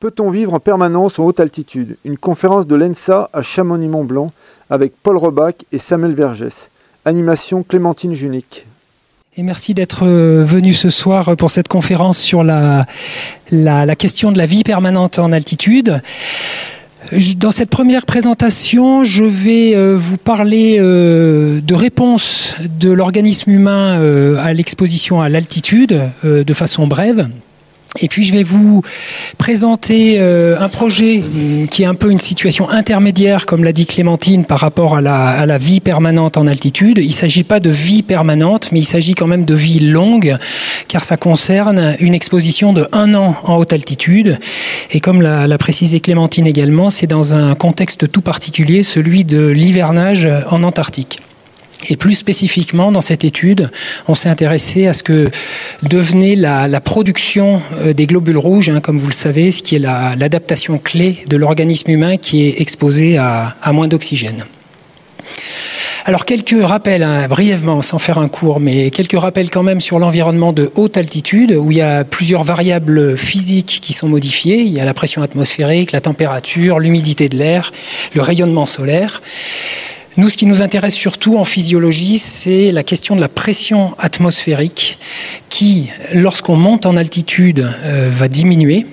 Peut-on vivre en permanence en haute altitude? Une conférence de l'ENSA à Chamonix-Mont-Blanc avec Paul Robach et Samuel Vergès. Animation Clémentine Junique. Et merci d'être euh, venu ce soir pour cette conférence sur la, la, question de la vie permanente en altitude. Dans cette première présentation, je vais euh, vous parler euh, de réponses de l'organisme humain à l'exposition à l'altitude de façon brève. Et puis je vais vous présenter euh, un projet qui est un peu une situation intermédiaire, comme l'a dit Clémentine, par rapport à la, vie permanente en altitude. Il ne s'agit pas de vie permanente, mais il s'agit quand même de vie longue, car ça concerne une exposition de un an en haute altitude. Et comme l'a précisé Clémentine également, c'est dans un contexte tout particulier, celui de l'hivernage en Antarctique. Et plus spécifiquement, dans cette étude, on s'est intéressé à ce que devenait la, production euh, des globules rouges, hein, comme vous le savez, ce qui est l'adaptation clé de l'organisme humain qui est exposé à, moins d'oxygène. Alors quelques rappels, hein, brièvement, sans faire un cours, mais quelques rappels quand même sur l'environnement de haute altitude, où il y a plusieurs variables physiques qui sont modifiées. Il y a la pression atmosphérique, la température, l'humidité de l'air, le rayonnement solaire. Nous, ce qui nous intéresse surtout en physiologie, c'est la question de la pression atmosphérique qui, lorsqu'on monte en altitude, euh, va diminuer.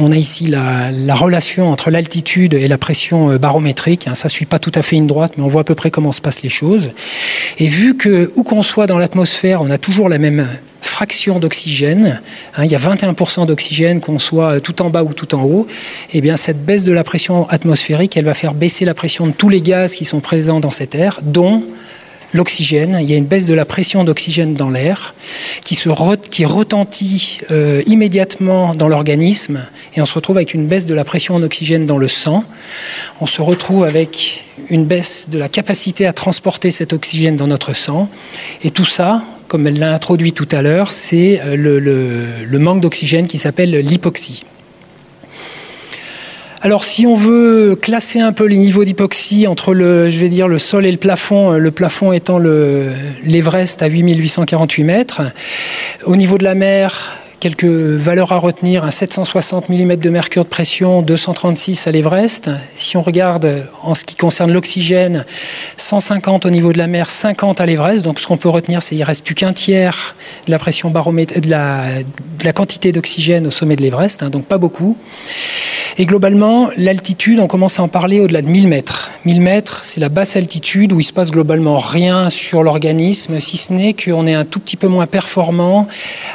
On a ici la, relation entre l'altitude et la pression euh, barométrique. Hein, ça ne suit pas tout à fait une droite, mais on voit à peu près comment se passent les choses. Et vu que, où qu'on soit dans l'atmosphère, on a toujours la même fraction d'oxygène, hein, il y a 21% d'oxygène qu'on soit tout en bas ou tout en haut, et eh bien cette baisse de la pression atmosphérique, elle va faire baisser la pression de tous les gaz qui sont présents dans cette air, dont l'oxygène. Il y a une baisse de la pression d'oxygène dans l'air qui retentit euh, immédiatement dans l'organisme et on se retrouve avec une baisse de la pression en oxygène dans le sang. On se retrouve avec une baisse de la capacité à transporter cet oxygène dans notre sang. Et tout ça, comme elle l'a introduit tout à l'heure, c'est euh, le, manque d'oxygène qui s'appelle l'hypoxie. Alors, si on veut classer un peu les niveaux d'hypoxie entre le, je vais dire, le sol et le plafond, euh, le plafond étant l'Everest à 8848 mètres, au niveau de la mer, Quelques valeurs à retenir, un 760 mm de mercure de pression, 236 à l'Everest. Si on regarde en ce qui concerne l'oxygène, 150 au niveau de la mer, 50 à l'Everest. Donc ce qu'on peut retenir, c'est qu'il reste plus qu'un tiers de la pression baromètre, de la, de la quantité d'oxygène au sommet de l'Everest, hein, donc pas beaucoup. Et globalement, l'altitude, on commence à en parler au-delà de 1000 mètres. 1000 mètres, c'est la basse altitude où il se passe globalement rien sur l'organisme, si ce n'est qu'on est un tout petit peu moins performant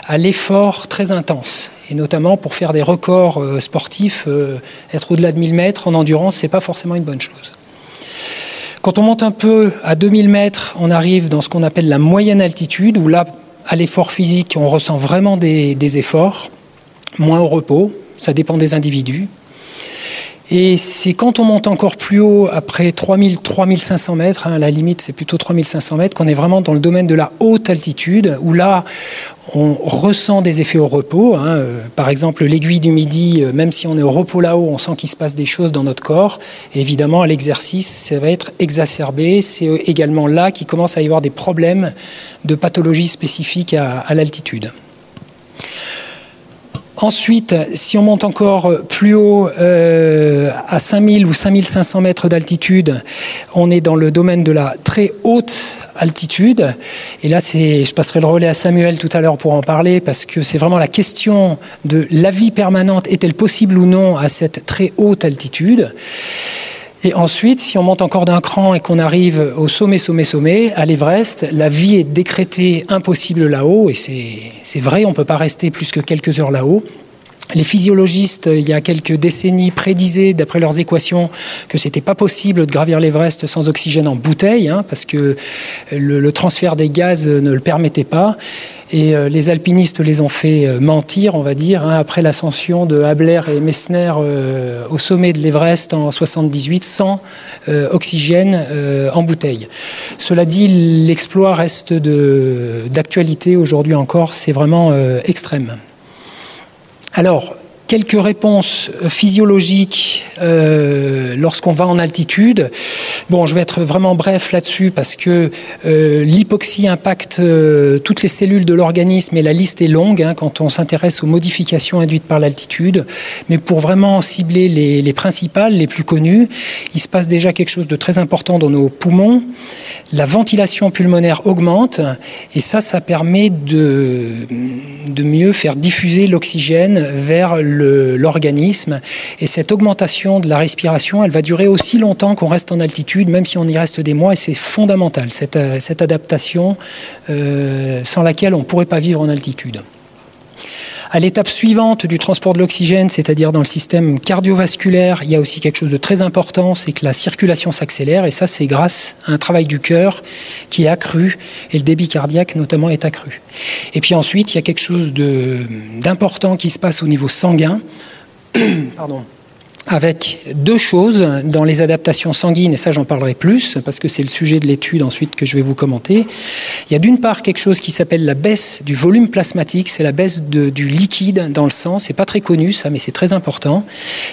à l'effort très intense. Et notamment pour faire des records euh, sportifs, euh, être au-delà de 1000 mètres en endurance, c'est pas forcément une bonne chose. Quand on monte un peu à 2000 mètres, on arrive dans ce qu'on appelle la moyenne altitude, où là, à l'effort physique, on ressent vraiment des, des efforts, moins au repos, ça dépend des individus. Et c'est quand on monte encore plus haut, après 3000, 3500 mètres, hein, la limite c'est plutôt 3500 mètres, qu'on est vraiment dans le domaine de la haute altitude, où là on ressent des effets au repos. Hein. Par exemple, l'aiguille du midi, euh, même si on est au repos là-haut, on sent qu'il se passe des choses dans notre corps. Évidemment, à l'exercice, ça va être exacerbé. C'est également là qu'il commence à y avoir des problèmes de pathologie spécifiques à l'altitude. Ensuite, si on monte encore plus haut, euh, à 5000 ou 5500 mètres d'altitude, on est dans le domaine de la très haute altitude. Et là, je passerai le relais à Samuel tout à l'heure pour en parler, parce que c'est vraiment la question de la vie permanente, est-elle possible ou non à cette très haute altitude et ensuite, si on monte encore d'un cran et qu'on arrive au sommet, sommet, sommet, à l'Everest, la vie est décrétée impossible là-haut, et c'est vrai, on ne peut pas rester plus que quelques heures là-haut. Les physiologistes, il y a quelques décennies, prédisaient, d'après leurs équations, que c'était pas possible de gravir l'Everest sans oxygène en bouteille, hein, parce que le, transfert des gaz ne le permettait pas. Et euh, les alpinistes les ont fait euh, mentir, on va dire, hein, après l'ascension de Habler et Messner euh, au sommet de l'Everest en 78, sans oxygène en bouteille. Cela dit, l'exploit reste d'actualité aujourd'hui encore, c'est vraiment extrême. Alors, quelques réponses physiologiques euh, lorsqu'on va en altitude. Bon, je vais être vraiment bref là-dessus parce que euh, l'hypoxie impacte euh, toutes les cellules de l'organisme et la liste est longue hein, quand on s'intéresse aux modifications induites par l'altitude. Mais pour vraiment cibler les, les principales, les plus connues, il se passe déjà quelque chose de très important dans nos poumons. La ventilation pulmonaire augmente et ça, ça permet de, de mieux faire diffuser l'oxygène vers l'organisme. Et cette augmentation de la respiration, elle va durer aussi longtemps qu'on reste en altitude, même si on y reste des mois, et c'est fondamental, cette, cette adaptation euh, sans laquelle on ne pourrait pas vivre en altitude. À l'étape suivante du transport de l'oxygène, c'est-à-dire dans le système cardiovasculaire, il y a aussi quelque chose de très important, c'est que la circulation s'accélère, et ça c'est grâce à un travail du cœur qui est accru, et le débit cardiaque notamment est accru. Et puis ensuite, il y a quelque chose d'important qui se passe au niveau sanguin. Pardon avec deux choses dans les adaptations sanguines, et ça j'en parlerai plus parce que c'est le sujet de l'étude ensuite que je vais vous commenter. Il y a d'une part quelque chose qui s'appelle la baisse du volume plasmatique, c'est la baisse du liquide dans le sang, c'est pas très connu ça, mais c'est très important.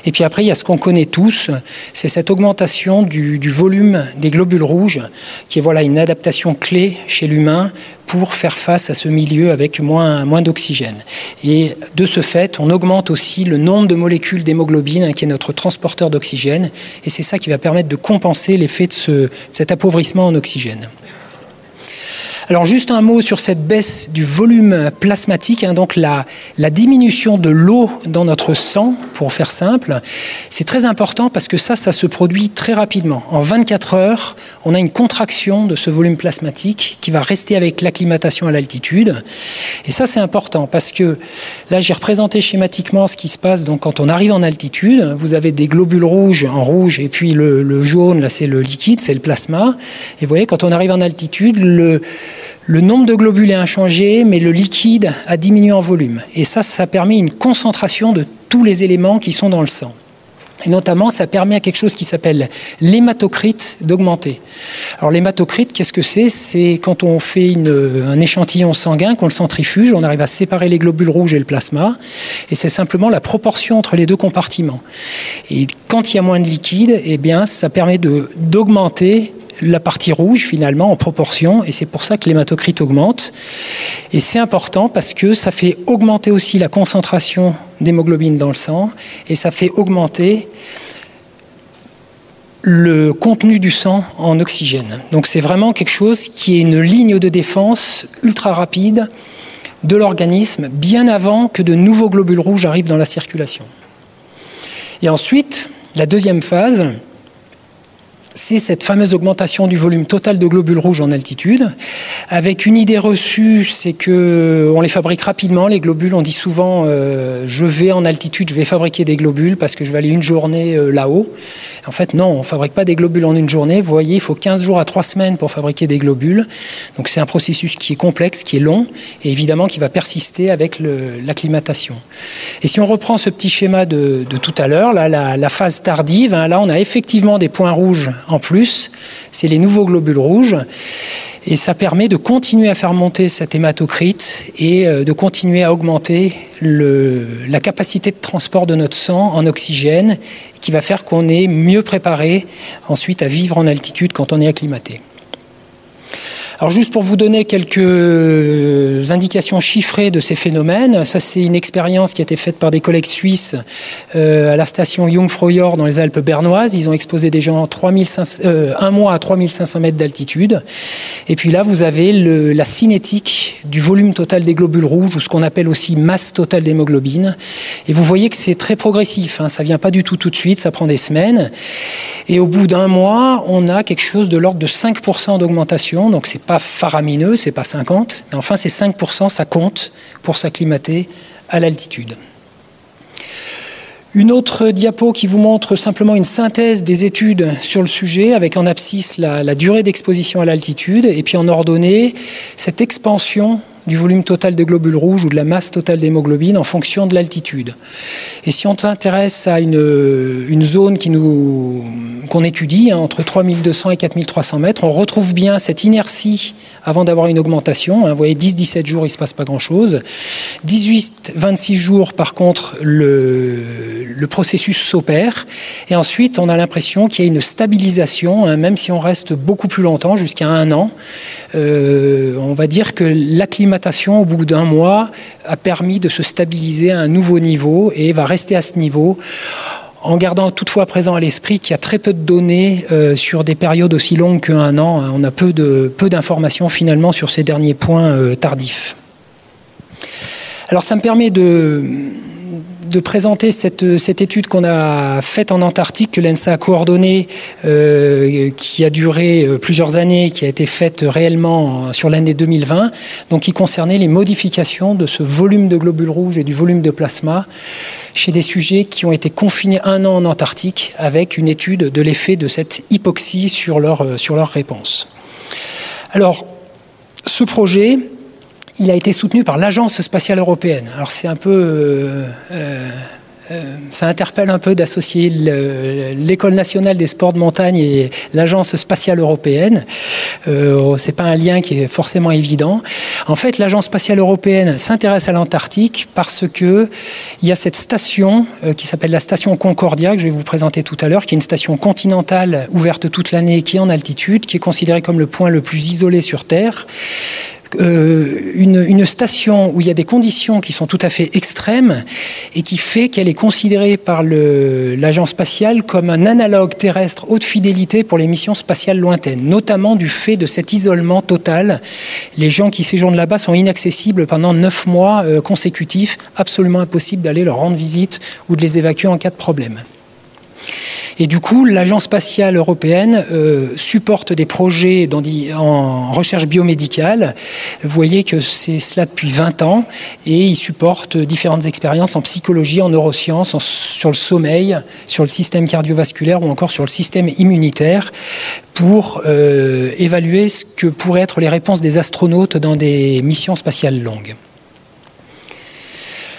Et puis après il y a ce qu'on connaît tous, c'est cette augmentation du, du, volume des globules rouges, qui est voilà une adaptation clé chez l'humain pour faire face à ce milieu avec moins, moins d'oxygène. Et de ce fait, on augmente aussi le nombre de molécules d'hémoglobine, hein, qui est notre transporteur d'oxygène, et c'est ça qui va permettre de compenser l'effet de, ce, de cet appauvrissement en oxygène. Alors juste un mot sur cette baisse du volume plasmatique, hein, donc la, diminution de l'eau dans notre sang, pour faire simple, c'est très important parce que ça, ça se produit très rapidement. En 24 heures, on a une contraction de ce volume plasmatique qui va rester avec l'acclimatation à l'altitude. Et ça, c'est important parce que là, j'ai représenté schématiquement ce qui se passe donc quand on arrive en altitude. Vous avez des globules rouges en rouge et puis le, le jaune, là, c'est le liquide, c'est le plasma. Et vous voyez, quand on arrive en altitude, le le nombre de globules est inchangé, mais le liquide a diminué en volume. Et ça, ça permet une concentration de tous les éléments qui sont dans le sang. Et notamment, ça permet à quelque chose qui s'appelle l'hématocrite d'augmenter. Alors l'hématocrite, qu'est-ce que c'est? C'est quand on fait un échantillon sanguin, qu'on le centrifuge, on arrive à séparer les globules rouges et le plasma, et c'est simplement la proportion entre les deux compartiments. Et quand il y a moins de liquide, eh bien, ça permet d'augmenter la partie rouge finalement en proportion et c'est pour ça que l'hématocrite augmente. Et c'est important parce que ça fait augmenter aussi la concentration d'hémoglobine dans le sang et ça fait augmenter le contenu du sang en oxygène. Donc c'est vraiment quelque chose qui est une ligne de défense ultra rapide de l'organisme bien avant que de nouveaux globules rouges arrivent dans la circulation. Et ensuite, la deuxième phase, c'est cette fameuse augmentation du volume total de globules rouges en altitude, avec une idée reçue, c'est que on les fabrique rapidement, les globules. On dit souvent, euh, je vais en altitude, je vais fabriquer des globules parce que je vais aller une journée euh, là-haut. En fait, non, on fabrique pas des globules en une journée. Vous voyez, il faut 15 jours à 3 semaines pour fabriquer des globules. Donc c'est un processus qui est complexe, qui est long, et évidemment qui va persister avec l'acclimatation. Et si on reprend ce petit schéma de, tout à l'heure, la, phase tardive, hein, là, on a effectivement des points rouges en plus, c'est les nouveaux globules rouges. Et ça permet de continuer à faire monter cet hématocrite et euh, de continuer à augmenter la capacité de transport de notre sang en oxygène, qui va faire qu'on est mieux préparé ensuite à vivre en altitude quand on est acclimaté. Alors juste pour vous donner quelques indications chiffrées de ces phénomènes, ça c'est une expérience qui a été faite par des collègues suisses euh, à la station Jungfraujoch dans les Alpes bernoises. Ils ont exposé des gens 3500, euh, un mois à 3500 mètres d'altitude. Et puis là, vous avez la cinétique du volume total des globules rouges, ou ce qu'on appelle aussi masse totale d'hémoglobine. Et vous voyez que c'est très progressif. Hein, ça vient pas du tout tout de suite, ça prend des semaines. Et au bout d'un mois, on a quelque chose de l'ordre de 5% d'augmentation. Donc c'est pas faramineux, c'est pas 50, mais enfin c'est 5%, ça compte pour s'acclimater à l'altitude. Une autre diapo qui vous montre simplement une synthèse des études sur le sujet, avec en abscisse la, la durée d'exposition à l'altitude, et puis en ordonnée cette expansion du volume total de globules rouges ou de la masse totale d'hémoglobine en fonction de l'altitude. Et si on s'intéresse à une, zone qu'on étudie, hein, entre 3200 et 4300 mètres, on retrouve bien cette inertie avant d'avoir une augmentation. Hein. Vous voyez, 10-17 jours, il ne se passe pas grand-chose. 18-26 jours, par contre, le, processus s'opère. Et ensuite, on a l'impression qu'il y a une stabilisation, hein, même si on reste beaucoup plus longtemps, jusqu'à un an. Euh, on va dire que l'acclimatation, au bout d'un mois, a permis de se stabiliser à un nouveau niveau et va rester à ce niveau en gardant toutefois présent à l'esprit qu'il y a très peu de données euh, sur des périodes aussi longues qu'un an. On a peu d'informations finalement sur ces derniers points euh, tardifs. Alors ça me permet de, de présenter cette, étude qu'on a faite en Antarctique, que l'ENSA a coordonnée, euh, qui a duré euh, plusieurs années, qui a été faite réellement sur l'année 2020, donc qui concernait les modifications de ce volume de globules rouges et du volume de plasma chez des sujets qui ont été confinés un an en Antarctique, avec une étude de l'effet de cette hypoxie sur leur, euh, sur leur réponse. Alors, ce projet, il a été soutenu par l'Agence spatiale européenne. Alors c'est un peu... Euh, euh, euh, ça interpelle un peu d'associer l'École nationale des sports de montagne et l'Agence spatiale européenne. Euh, c'est pas un lien qui est forcément évident. En fait, l'Agence spatiale européenne s'intéresse à l'Antarctique parce que il y a cette station qui s'appelle la station Concordia que je vais vous présenter tout à l'heure, qui est une station continentale ouverte toute l'année, qui est en altitude, qui est considérée comme le point le plus isolé sur Terre une, une, station où il y a des conditions qui sont tout à fait extrêmes et qui fait qu'elle est considérée par l'agence spatiale comme un analogue terrestre haute fidélité pour les missions spatiales lointaines, notamment du fait de cet isolement total. Les gens qui séjournent là-bas sont inaccessibles pendant neuf mois euh, consécutifs, absolument impossible d'aller leur rendre visite ou de les évacuer en cas de problème. Et du coup, l'Agence spatiale européenne euh, supporte des projets en recherche biomédicale. Vous voyez que c'est cela depuis 20 ans et il supporte différentes expériences en psychologie, en neurosciences, sur le sommeil, sur le système cardiovasculaire ou encore sur le système immunitaire pour euh, évaluer ce que pourraient être les réponses des astronautes dans des missions spatiales longues.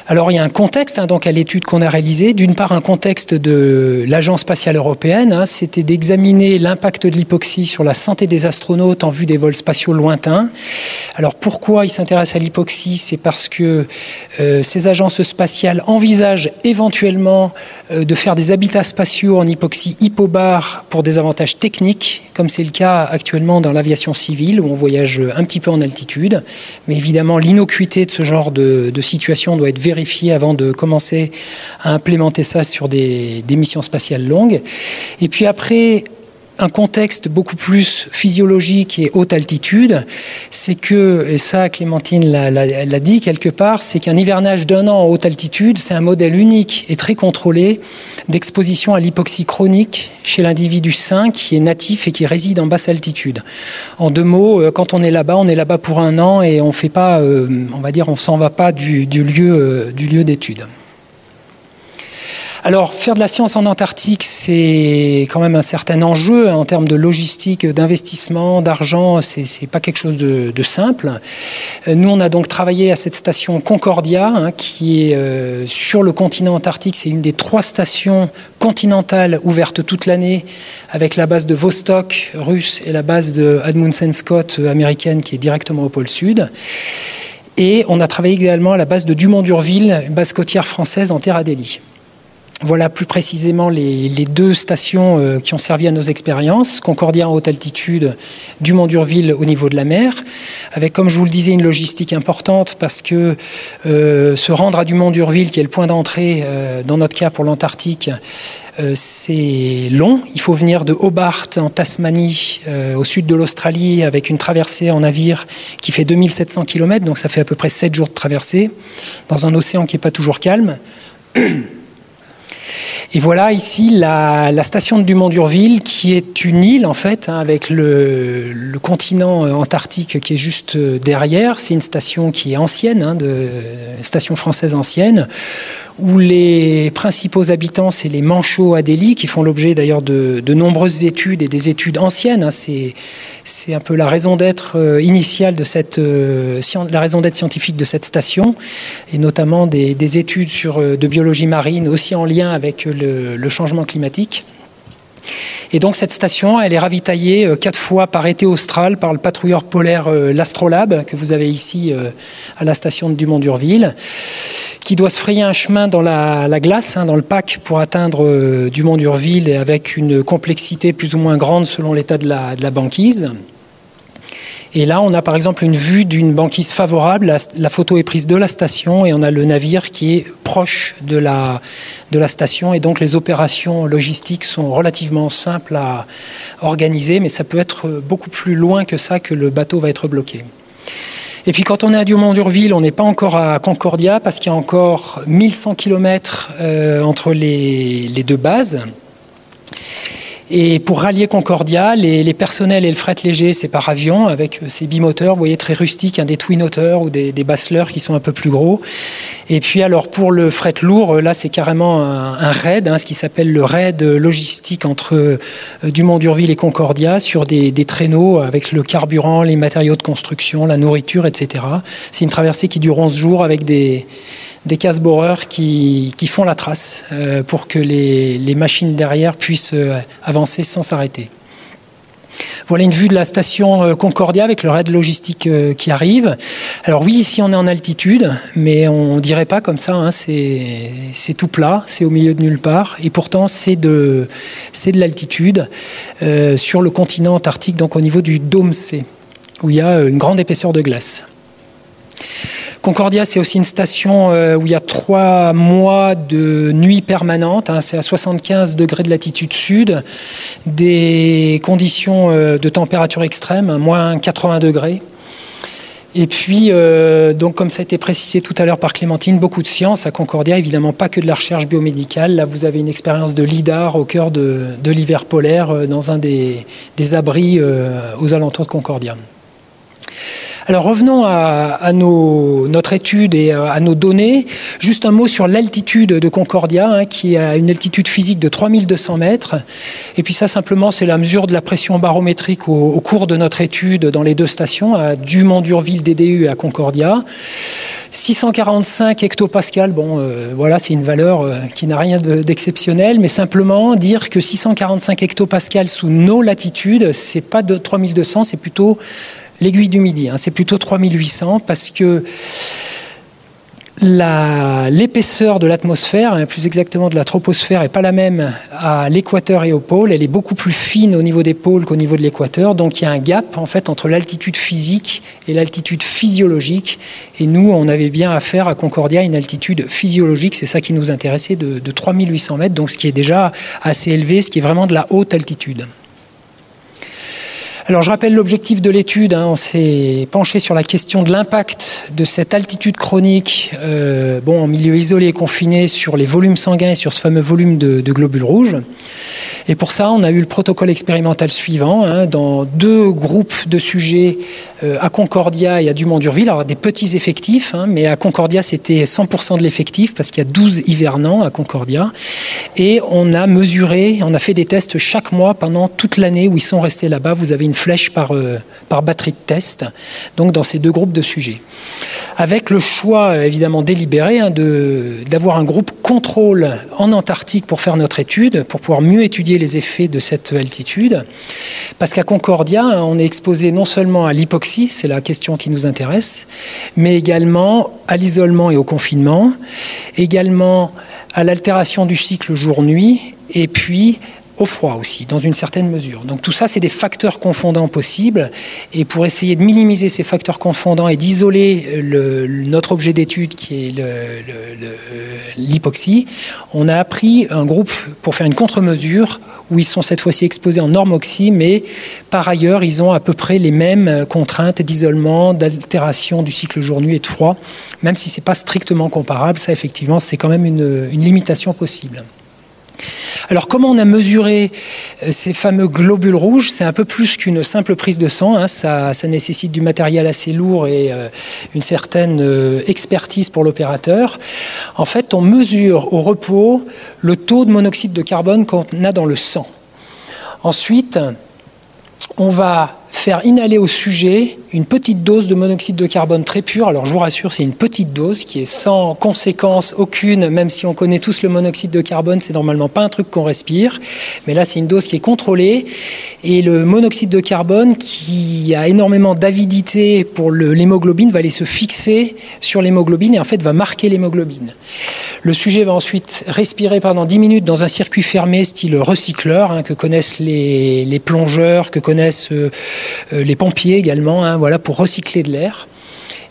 Alors il y a un contexte hein, donc à l'étude qu'on a réalisée. D'une part, un contexte de l'Agence spatiale européenne, hein, c'était d'examiner l'impact de l'hypoxie sur la santé des astronautes en vue des vols spatiaux lointains. Alors pourquoi ils s'intéressent à l'hypoxie? C'est parce que euh, ces agences spatiales envisagent éventuellement euh, de faire des habitats spatiaux en hypoxie hypobar pour des avantages techniques, comme c'est le cas actuellement dans l'aviation civile où on voyage un petit peu en altitude. Mais évidemment, l'innocuité de ce genre de, de situation doit être vérifiée avant de commencer à implémenter ça sur des missions spatiales longues. Et puis après, un contexte beaucoup plus physiologique et haute altitude, c'est que, et ça Clémentine l'a dit quelque part, c'est qu'un hivernage d'un an en haute altitude, c'est un modèle unique et très contrôlé d'exposition à l'hypoxie chronique chez l'individu sain qui est natif et qui réside en basse altitude. En deux mots, euh, quand on est là-bas, on est là-bas pour un an et on fait pas, euh, on va dire, on s'en va pas du, euh, du lieu d'étude. Alors, faire de la science en Antarctique, c'est quand même un certain enjeu hein, en termes de logistique, d'investissement, d'argent. C'est pas quelque chose de, simple. Euh, nous, on a donc travaillé à cette station Concordia, hein, qui est euh, sur le continent antarctique. C'est une des trois stations continentales ouvertes toute l'année, avec la base de Vostok russe et la base de Amundsen Scott euh, américaine, qui est directement au pôle sud. Et on a travaillé également à la base de Dumont-Durville, base côtière française en Terre Adélie. Voilà plus précisément les, deux stations euh, qui ont servi à nos expériences. Concordia en haute altitude, Dumont-Durville au niveau de la mer, avec, comme je vous le disais, une logistique importante parce que euh, se rendre à Dumont-Durville, qui est le point d'entrée euh, dans notre cas pour l'Antarctique, c'est long. Il faut venir de Hobart en Tasmanie, au sud de l'Australie, avec une traversée en navire qui fait 2700 km, donc ça fait à peu près 7 jours de traversée, dans un océan qui n'est pas toujours calme. Et voilà ici la, station de Dumont-Durville qui est une île en fait hein, avec le, continent euh, antarctique qui est juste euh, derrière. C'est une station qui est ancienne, hein, de station française ancienne où les principaux habitants, c'est les manchots Adélie, qui font l'objet d'ailleurs de, de, nombreuses études et des études anciennes. Hein. C'est un peu la raison d'être euh, initiale de cette, euh, la raison d'être scientifique de cette station, et notamment des, des études sur, euh, de biologie marine aussi en lien avec le changement climatique. Et donc cette station, elle est ravitaillée euh, quatre fois par été austral par le patrouilleur polaire euh, l'Astrolabe, que vous avez ici à la station de Dumont-Durville, qui doit se frayer un chemin dans la, glace, hein, dans le pack, pour atteindre Dumont-Durville avec une complexité plus ou moins grande selon l'état de la banquise. Et là, on a par exemple une vue d'une banquise favorable. La, photo est prise de la station et on a le navire qui est proche de la, de la station. Et donc les opérations logistiques sont relativement simples à organiser, mais ça peut être beaucoup plus loin que ça que le bateau va être bloqué. Et puis quand on est à Dumont-Durville, on n'est pas encore à Concordia parce qu'il y a encore 1100 km euh, entre les, les deux bases. Et pour rallier Concordia, les, personnels et le fret léger, c'est par avion avec euh, ces bimoteurs, vous voyez, très rustiques, hein, des twin-moteurs ou des, des basseleurs qui sont un peu plus gros. Et puis alors pour le fret lourd, euh, là c'est carrément un, raid, hein, ce qui s'appelle le raid logistique entre euh, Dumont-Durville et Concordia sur des, traîneaux avec le carburant, les matériaux de construction, la nourriture, etc. C'est une traversée qui dure 11 jours avec des des casse-boreurs qui, font la trace euh, pour que les, machines derrière puissent euh, avancer sans s'arrêter. Voilà une vue de la station euh, Concordia avec le raid logistique qui arrive. Alors oui, ici on est en altitude, mais on dirait pas comme ça. Hein, c'est tout plat, c'est au milieu de nulle part, et pourtant c'est de, de l'altitude sur le continent antarctique, donc au niveau du dôme C, où il y a une grande épaisseur de glace. Concordia, c'est aussi une station euh, où il y a trois mois de nuit permanente. Hein. c'est à 75 degrés de latitude sud, des conditions euh, de température extrême, moins 80 degrés. Et puis, euh, donc, comme ça a été précisé tout à l'heure par Clémentine, beaucoup de sciences à Concordia, évidemment pas que de la recherche biomédicale. Là, vous avez une expérience de LIDAR au cœur de, l'hiver polaire dans un des, abris aux alentours de Concordia. Alors revenons à, notre étude et à nos données. Juste un mot sur l'altitude de Concordia, hein, qui a une altitude physique de 3200 mètres. Et puis ça simplement, c'est la mesure de la pression barométrique au, cours de notre étude dans les deux stations, à Dumont-Durville DDU et à Concordia. 645 hectopascales, bon, euh, voilà, c'est une valeur euh, qui n'a rien d'exceptionnel, mais simplement dire que 645 hectopascales sous nos latitudes, c'est pas de 3200, c'est plutôt l'aiguille du Midi. Hein, c'est plutôt 3800 parce que l'épaisseur de l'atmosphère, hein, plus exactement de la troposphère, n'est pas la même à l'équateur et au pôle. Elle est beaucoup plus fine au niveau des pôles qu'au niveau de l'équateur. Donc il y a un gap en fait entre l'altitude physique et l'altitude physiologique. Et nous, on avait bien affaire à Concordia une altitude physiologique. C'est ça qui nous intéressait de, de 3800 mètres, donc ce qui est déjà assez élevé, ce qui est vraiment de la haute altitude. Alors je rappelle l'objectif de l'étude, hein. on s'est penché sur la question de l'impact de cette altitude chronique euh, bon, en milieu isolé et confiné sur les volumes sanguins et sur ce fameux volume de, globules rouges. Et pour ça, on a eu le protocole expérimental suivant, hein, dans deux groupes de sujets euh, à Concordia et à Dumont-Durville. Alors des petits effectifs, hein, mais à Concordia c'était 100% de l'effectif parce qu'il y a 12 hivernants à Concordia. Et on a mesuré, on a fait des tests chaque mois pendant toute l'année où ils sont restés là-bas. Vous avez une flèche par, euh, par batterie de test, donc dans ces deux groupes de sujets. Avec le choix euh, évidemment délibéré hein, d'avoir un groupe contrôle en Antarctique pour faire notre étude, pour pouvoir mieux étudier les effets de cette altitude. Parce qu'à Concordia, hein, on est exposé non seulement à l'hypoxie, c'est la question qui nous intéresse, mais également à l'isolement et au confinement, également à l'altération du cycle jour-nuit, et puis au froid aussi, dans une certaine mesure. Donc tout ça, c'est des facteurs confondants possibles. Et pour essayer de minimiser ces facteurs confondants et d'isoler notre objet d'étude, qui est l'hypoxie, on a pris un groupe pour faire une contre-mesure où ils sont cette fois-ci exposés en normoxie, mais par ailleurs, ils ont à peu près les mêmes contraintes d'isolement, d'altération du cycle jour-nuit et de froid, même si ce n'est pas strictement comparable. Ça, effectivement, c'est quand même une limitation possible. Alors comment on a mesuré euh, ces fameux globules rouges? C'est un peu plus qu'une simple prise de sang. Hein. Ça, nécessite du matériel assez lourd et euh, une certaine euh, expertise pour l'opérateur. En fait, on mesure au repos le taux de monoxyde de carbone qu'on a dans le sang. Ensuite, on va faire inhaler au sujet une petite dose de monoxyde de carbone très pur. Alors je vous rassure, c'est une petite dose qui est sans conséquence aucune, même si on connaît tous le monoxyde de carbone, c'est normalement pas un truc qu'on respire. Mais là, c'est une dose qui est contrôlée. Et le monoxyde de carbone, qui a énormément d'avidité pour l'hémoglobine, va aller se fixer sur l'hémoglobine et en fait va marquer l'hémoglobine. Le sujet va ensuite respirer pendant 10 minutes dans un circuit fermé style recycleur, hein, que connaissent les, plongeurs, que connaissent euh, les pompiers également. Hein, voilà, pour recycler de l'air.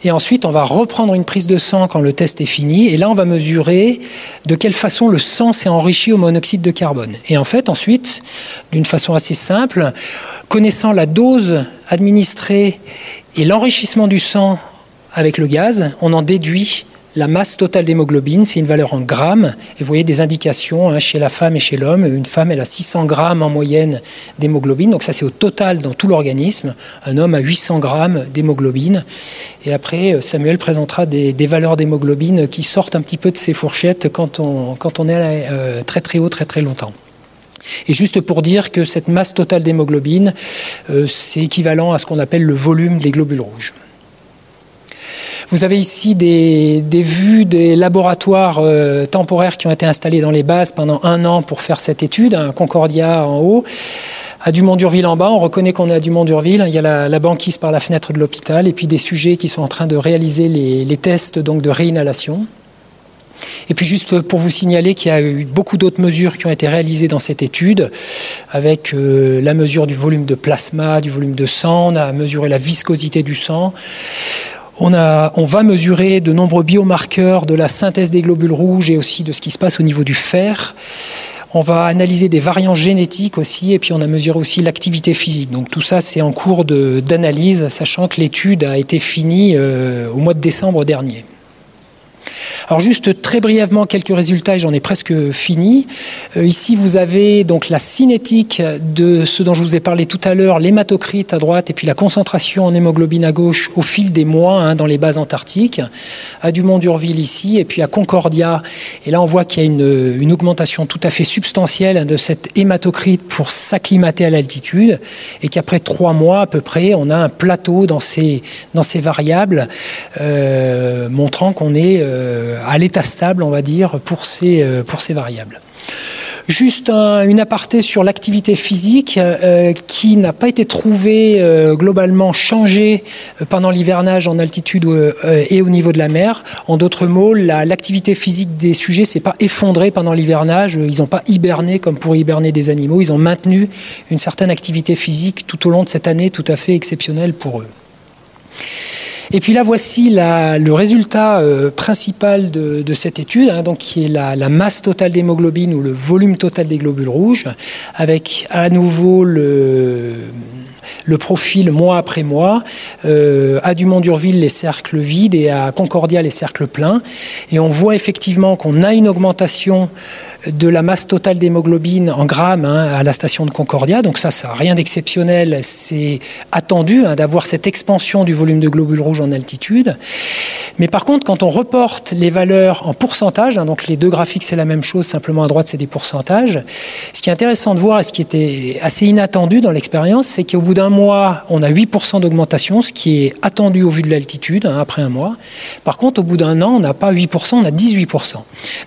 Et ensuite, on va reprendre une prise de sang quand le test est fini. Et là, on va mesurer de quelle façon le sang s'est enrichi au monoxyde de carbone. Et en fait, ensuite, d'une façon assez simple, connaissant la dose administrée et l'enrichissement du sang avec le gaz, on en déduit la masse totale d'hémoglobine, c'est une valeur en grammes. Et vous voyez des indications hein, chez la femme et chez l'homme. Une femme, elle a 600 grammes en moyenne d'hémoglobine. Donc ça, c'est au total dans tout l'organisme. Un homme a 800 grammes d'hémoglobine. Et après, euh, Samuel présentera des, valeurs d'hémoglobine qui sortent un petit peu de ces fourchettes quand on, est euh, très très haut, très très longtemps. Et juste pour dire que cette masse totale d'hémoglobine, euh, c'est équivalent à ce qu'on appelle le volume des globules rouges. Vous avez ici des, vues des laboratoires euh, temporaires qui ont été installés dans les bases pendant un an pour faire cette étude, un Concordia en haut. À Dumont-Durville en bas, on reconnaît qu'on est à Dumont-Durville. Il y a la, banquise par la fenêtre de l'hôpital et puis des sujets qui sont en train de réaliser les, tests donc de réinhalation. Et puis juste pour vous signaler qu'il y a eu beaucoup d'autres mesures qui ont été réalisées dans cette étude, avec euh, la mesure du volume de plasma, du volume de sang, on a mesuré la viscosité du sang. On, va mesurer de nombreux biomarqueurs de la synthèse des globules rouges et aussi de ce qui se passe au niveau du fer. On va analyser des variants génétiques aussi, et puis on a mesuré aussi l'activité physique. Donc tout ça, c'est en cours d'analyse, sachant que l'étude a été finie euh, au mois de décembre dernier. Alors juste très brièvement quelques résultats, et j'en ai presque fini. Euh, ici vous avez donc la cinétique de ce dont je vous ai parlé tout à l'heure, l'hématocrite à droite et puis la concentration en hémoglobine à gauche au fil des mois hein, dans les bases antarctiques. À Dumont-Durville ici et puis à Concordia. Et là on voit qu'il y a une, augmentation tout à fait substantielle de cette hématocrite pour s'acclimater à l'altitude et qu'après trois mois à peu près on a un plateau dans ces, variables euh, montrant qu'on est euh, à l'état stable, on va dire, pour ces, euh, pour ces variables. Juste une aparté sur l'activité physique euh, qui n'a pas été trouvée globalement changée pendant l'hivernage en altitude et au niveau de la mer. En d'autres mots, l'activité physique des sujets s'est pas effondrée pendant l'hivernage. Ils n'ont pas hiberné comme pour hiberner des animaux. Ils ont maintenu une certaine activité physique tout au long de cette année tout à fait exceptionnelle pour eux. Et puis là, voici le résultat euh, principal de, cette étude, hein, donc qui est la, masse totale d'hémoglobine ou le volume total des globules rouges, avec à nouveau le, profil mois après mois. Euh, à Dumont-Durville, les cercles vides et à Concordia, les cercles pleins. Et on voit effectivement qu'on a une augmentation de la masse totale d'hémoglobine en grammes hein, à la station de Concordia. Donc ça, ça rien d'exceptionnel. C'est attendu hein, d'avoir cette expansion du volume de globules rouges en altitude. Mais par contre, quand on reporte les valeurs en pourcentage, hein, donc les deux graphiques c'est la même chose, simplement à droite c'est des pourcentages. Ce qui est intéressant de voir et ce qui était assez inattendu dans l'expérience, c'est qu'au bout d'un mois, on a 8% d'augmentation, ce qui est attendu au vu de l'altitude après un mois. Par contre, au bout d'un an, on n'a pas 8%, on a 18%.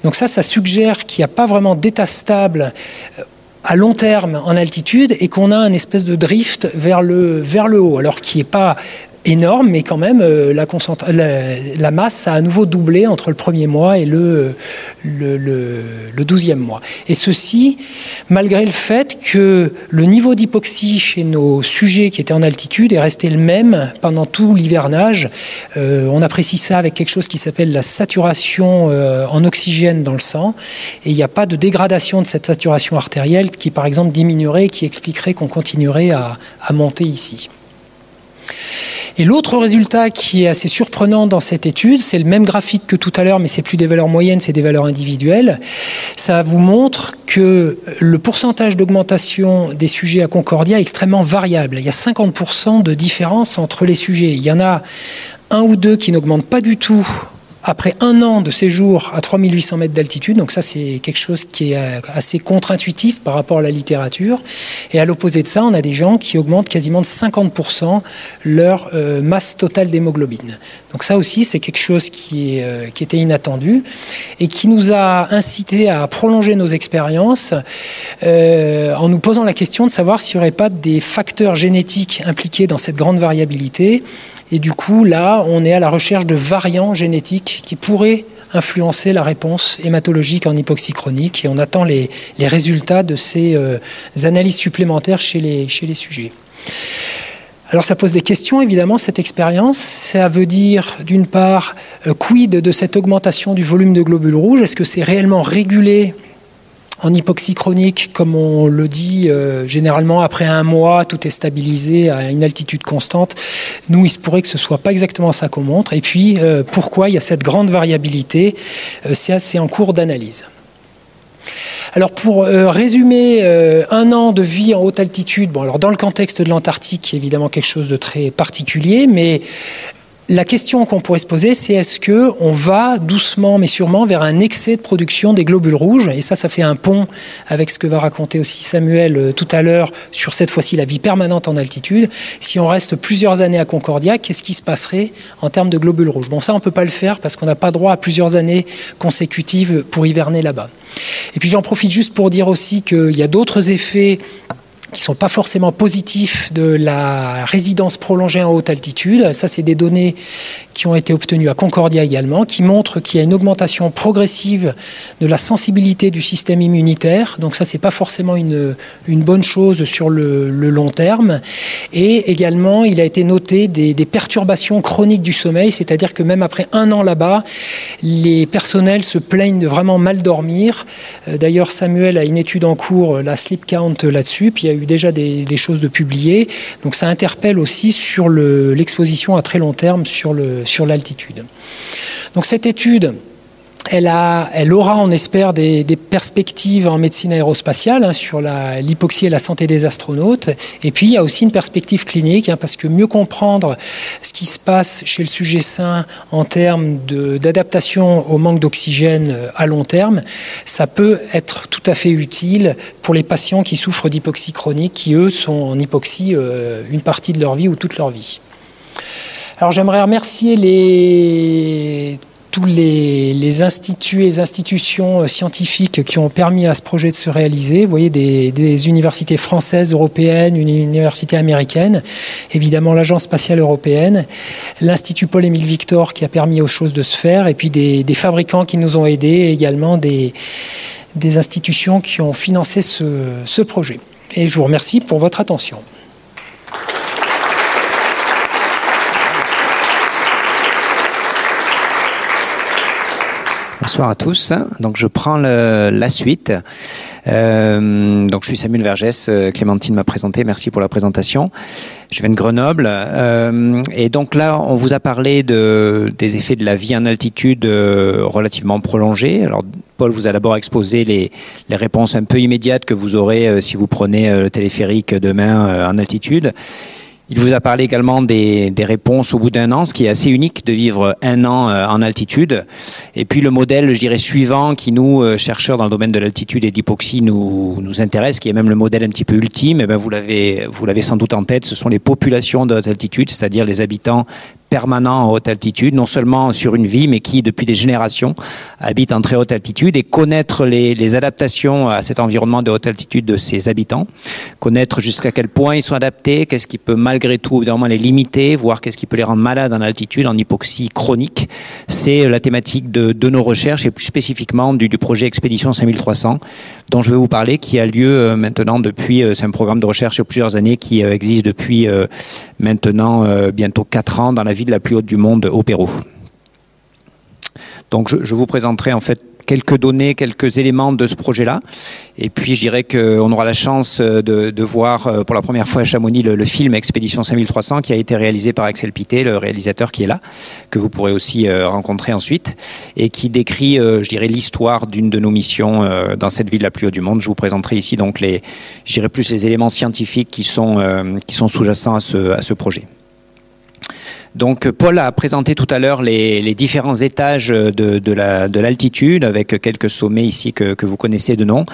Donc ça, ça suggère qu'il n'y a pas vraiment d'état stable euh, à long terme en altitude et qu'on a un espèce de drift vers le, vers le haut, alors qui n'est pas énorme, mais quand même, euh, la, masse a à nouveau doublé entre le premier mois et le, douzième mois. Et ceci, malgré le fait que le niveau d'hypoxie chez nos sujets qui étaient en altitude est resté le même pendant tout l'hivernage. Euh, on apprécie ça avec quelque chose qui s'appelle la saturation euh, en oxygène dans le sang. Et il n'y a pas de dégradation de cette saturation artérielle qui, par exemple, diminuerait qui expliquerait qu'on continuerait à monter ici. Et l'autre résultat qui est assez surprenant dans cette étude, c'est le même graphique que tout à l'heure, mais c'est plus des valeurs moyennes, c'est des valeurs individuelles. Ça vous montre que le pourcentage d'augmentation des sujets à Concordia est extrêmement variable. Il y a 50% de différence entre les sujets. Il y en a un ou deux qui n'augmentent pas du tout après un an de séjour à 3800 mètres d'altitude. Donc ça, c'est quelque chose qui est euh, assez contre-intuitif par rapport à la littérature. Et à l'opposé de ça, on a des gens qui augmentent quasiment de 50% leur euh, masse totale d'hémoglobine. Donc ça aussi, c'est quelque chose euh, qui était inattendu et qui nous a incité à prolonger nos expériences en nous posant la question de savoir s'il n'y aurait pas des facteurs génétiques impliqués dans cette grande variabilité. Et du coup, là, on est à la recherche de variants génétiques qui pourraient influencer la réponse hématologique en hypoxie chronique et on attend les, résultats de ces euh, analyses supplémentaires chez les, sujets. Alors ça pose des questions, évidemment, cette expérience. Ça veut dire, d'une part, euh, quid de cette augmentation du volume de globules rouges? Est-ce que c'est réellement régulé en hypoxie chronique, comme on le dit euh, généralement, après un mois, tout est stabilisé à une altitude constante. Nous, il se pourrait que ce soit pas exactement ça qu'on montre. Et puis, euh, pourquoi il y a cette grande variabilité euh, C'est en cours d'analyse. Alors pour résumer un an de vie en haute altitude, bon alors dans le contexte de l'Antarctique, évidemment quelque chose de très particulier, mais la question qu'on pourrait se poser, c'est est-ce que on va doucement mais sûrement vers un excès de production des globules rouges? Et ça, ça fait un pont avec ce que va raconter aussi Samuel euh, tout à l'heure sur cette fois-ci la vie permanente en altitude. Si on reste plusieurs années à Concordia, qu'est-ce qui se passerait en termes de globules rouges? Bon, ça, on peut pas le faire parce qu'on n'a pas droit à plusieurs années consécutives pour hiverner là-bas. Et puis j'en profite juste pour dire aussi qu'il y a d'autres effets qui sont pas forcément positifs de la résidence prolongée en haute altitude. Ça, c'est des données qui ont été obtenues à Concordia également, qui montrent qu'il y a une augmentation progressive de la sensibilité du système immunitaire. Donc ça, c'est pas forcément une, bonne chose sur le, le, long terme. Et également, il a été noté des, perturbations chroniques du sommeil, c'est-à-dire que même après un an là-bas, les personnels se plaignent de vraiment mal dormir. Euh, d'ailleurs, Samuel a une étude en cours, la sleep count là-dessus, puis il y a eu déjà des, choses de publier. Donc ça interpelle aussi sur l'exposition à très long terme sur l'altitude. Sur Donc cette étude, elle, aura, on espère, des, des, perspectives en médecine aérospatiale hein, sur l'hypoxie et la santé des astronautes. Et puis, il y a aussi une perspective clinique, hein, parce que mieux comprendre ce qui se passe chez le sujet sain en termes d'adaptation au manque d'oxygène euh, à long terme, ça peut être tout à fait utile pour les patients qui souffrent d'hypoxie chronique, qui, eux, sont en hypoxie euh, une partie de leur vie ou toute leur vie. Alors j'aimerais remercier tous les, instituts et institutions euh, scientifiques qui ont permis à ce projet de se réaliser. Vous voyez, des, universités françaises, européennes, une université américaine, évidemment l'Agence spatiale européenne, l'Institut Paul-Émile Victor qui a permis aux choses de se faire, et puis des, fabricants qui nous ont aidés, également des, institutions qui ont financé ce projet. Et je vous remercie pour votre attention. Bonsoir à tous. Donc je prends la suite. Euh, donc je suis Samuel Vergès. Euh, Clémentine m'a présenté. Merci pour la présentation. Je viens de Grenoble. Euh, et donc là, on vous a parlé de, des effets de la vie en altitude relativement prolongée. Alors Paul vous a d'abord exposé les, réponses un peu immédiates que vous aurez si vous prenez le téléphérique demain en altitude. Il vous a parlé également des, des réponses au bout d'un an, ce qui est assez unique de vivre un an euh, en altitude. Et puis le modèle, je dirais, suivant qui nous, euh, chercheurs dans le domaine de l'altitude et de l'hypoxie, nous, nous intéresse, qui est même le modèle un petit peu ultime, et eh bien vous l'avez, sans doute en tête, ce sont les populations de c'est-à-dire les habitants permanent en haute altitude, non seulement sur une vie, mais qui, depuis des générations, habite en très haute altitude et connaître les, adaptations à cet environnement de haute altitude de ses habitants, connaître jusqu'à quel point ils sont adaptés, qu'est-ce qui peut malgré tout évidemment les limiter, voir qu'est-ce qui peut les rendre malades en altitude, en hypoxie chronique. C'est la thématique de, nos recherches et plus spécifiquement du, projet Expédition 5300 dont je vais vous parler, qui a lieu euh, maintenant depuis, euh, c'est un programme de recherche sur plusieurs années qui euh, existe depuis maintenant bientôt quatre ans dans la ville la plus haute du monde au Pérou. Donc je, vous présenterai en fait quelques données, quelques éléments de ce projet-là. Et puis je dirais qu'on aura la chance de, de, voir euh, pour la première fois à Chamonix le, film Expédition 5300 qui a été réalisé par Axel Pité, le réalisateur qui est là, que vous pourrez aussi euh, rencontrer ensuite, et qui décrit, euh, je dirais, l'histoire d'une de nos missions dans cette ville la plus haute du monde. Je vous présenterai ici donc les, je dirais plus les éléments scientifiques qui sont, qui sont sous-jacents à ce, à ce projet. Donc Paul a présenté tout à l'heure les, différents étages de, de l'altitude avec quelques sommets ici que, que, vous connaissez de nom.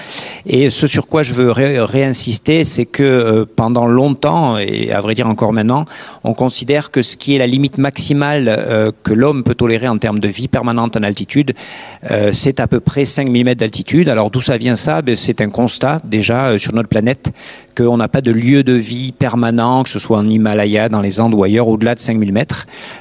Et ce sur quoi je veux réinsister, c'est que euh, pendant longtemps, et à vrai dire encore maintenant, on considère que ce qui est la limite maximale euh, que l'homme peut tolérer en termes de vie permanente en altitude, euh, c'est à peu près 5000 mètres d'altitude. Alors d'où ça vient ça? Ben, C'est un constat déjà sur notre planète qu'on n'a pas de lieu de vie permanent, que ce soit en Himalaya, dans les Andes ou ailleurs, au-delà de 5000 mètres.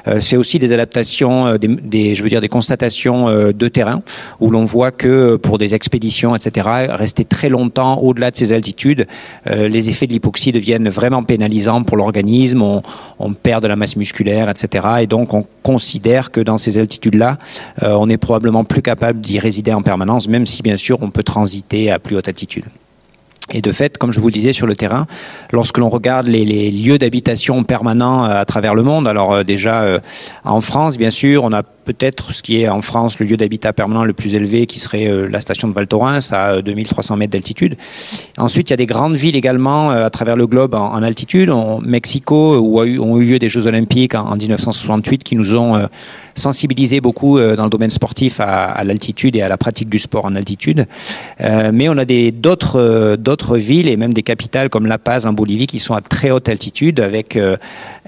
Euh, c'est aussi des adaptations, euh, des, je veux dire des constatations euh, de terrain, où l'on voit que pour des expéditions, etc., rester très longtemps au-delà de ces altitudes, les effets de l'hypoxie deviennent vraiment pénalisants pour l'organisme, on, on, perd de la masse musculaire, etc. Et donc on considère que dans ces altitudes-là, on est probablement plus capable d'y résider en permanence, même si bien sûr on peut transiter à plus haute altitude. Et de fait, comme je vous le disais sur le terrain, lorsque l'on regarde les, lieux d'habitation permanents euh, à travers le monde, alors euh, déjà euh, en France, bien sûr, on a peut-être ce qui est en France le lieu d'habitat permanent le plus élevé, qui serait la station de Val Thorens à 2300 mètres d'altitude. Ensuite, il y a des grandes villes également à travers le globe en, altitude. En Mexico, où ont eu lieu des Jeux Olympiques en, 1968, qui nous ont sensibilisé beaucoup dans le domaine sportif à, l'altitude et à la pratique du sport en altitude. mais on a d'autres d'autres villes et même des capitales comme La Paz en Bolivie qui sont à très haute altitude avec euh,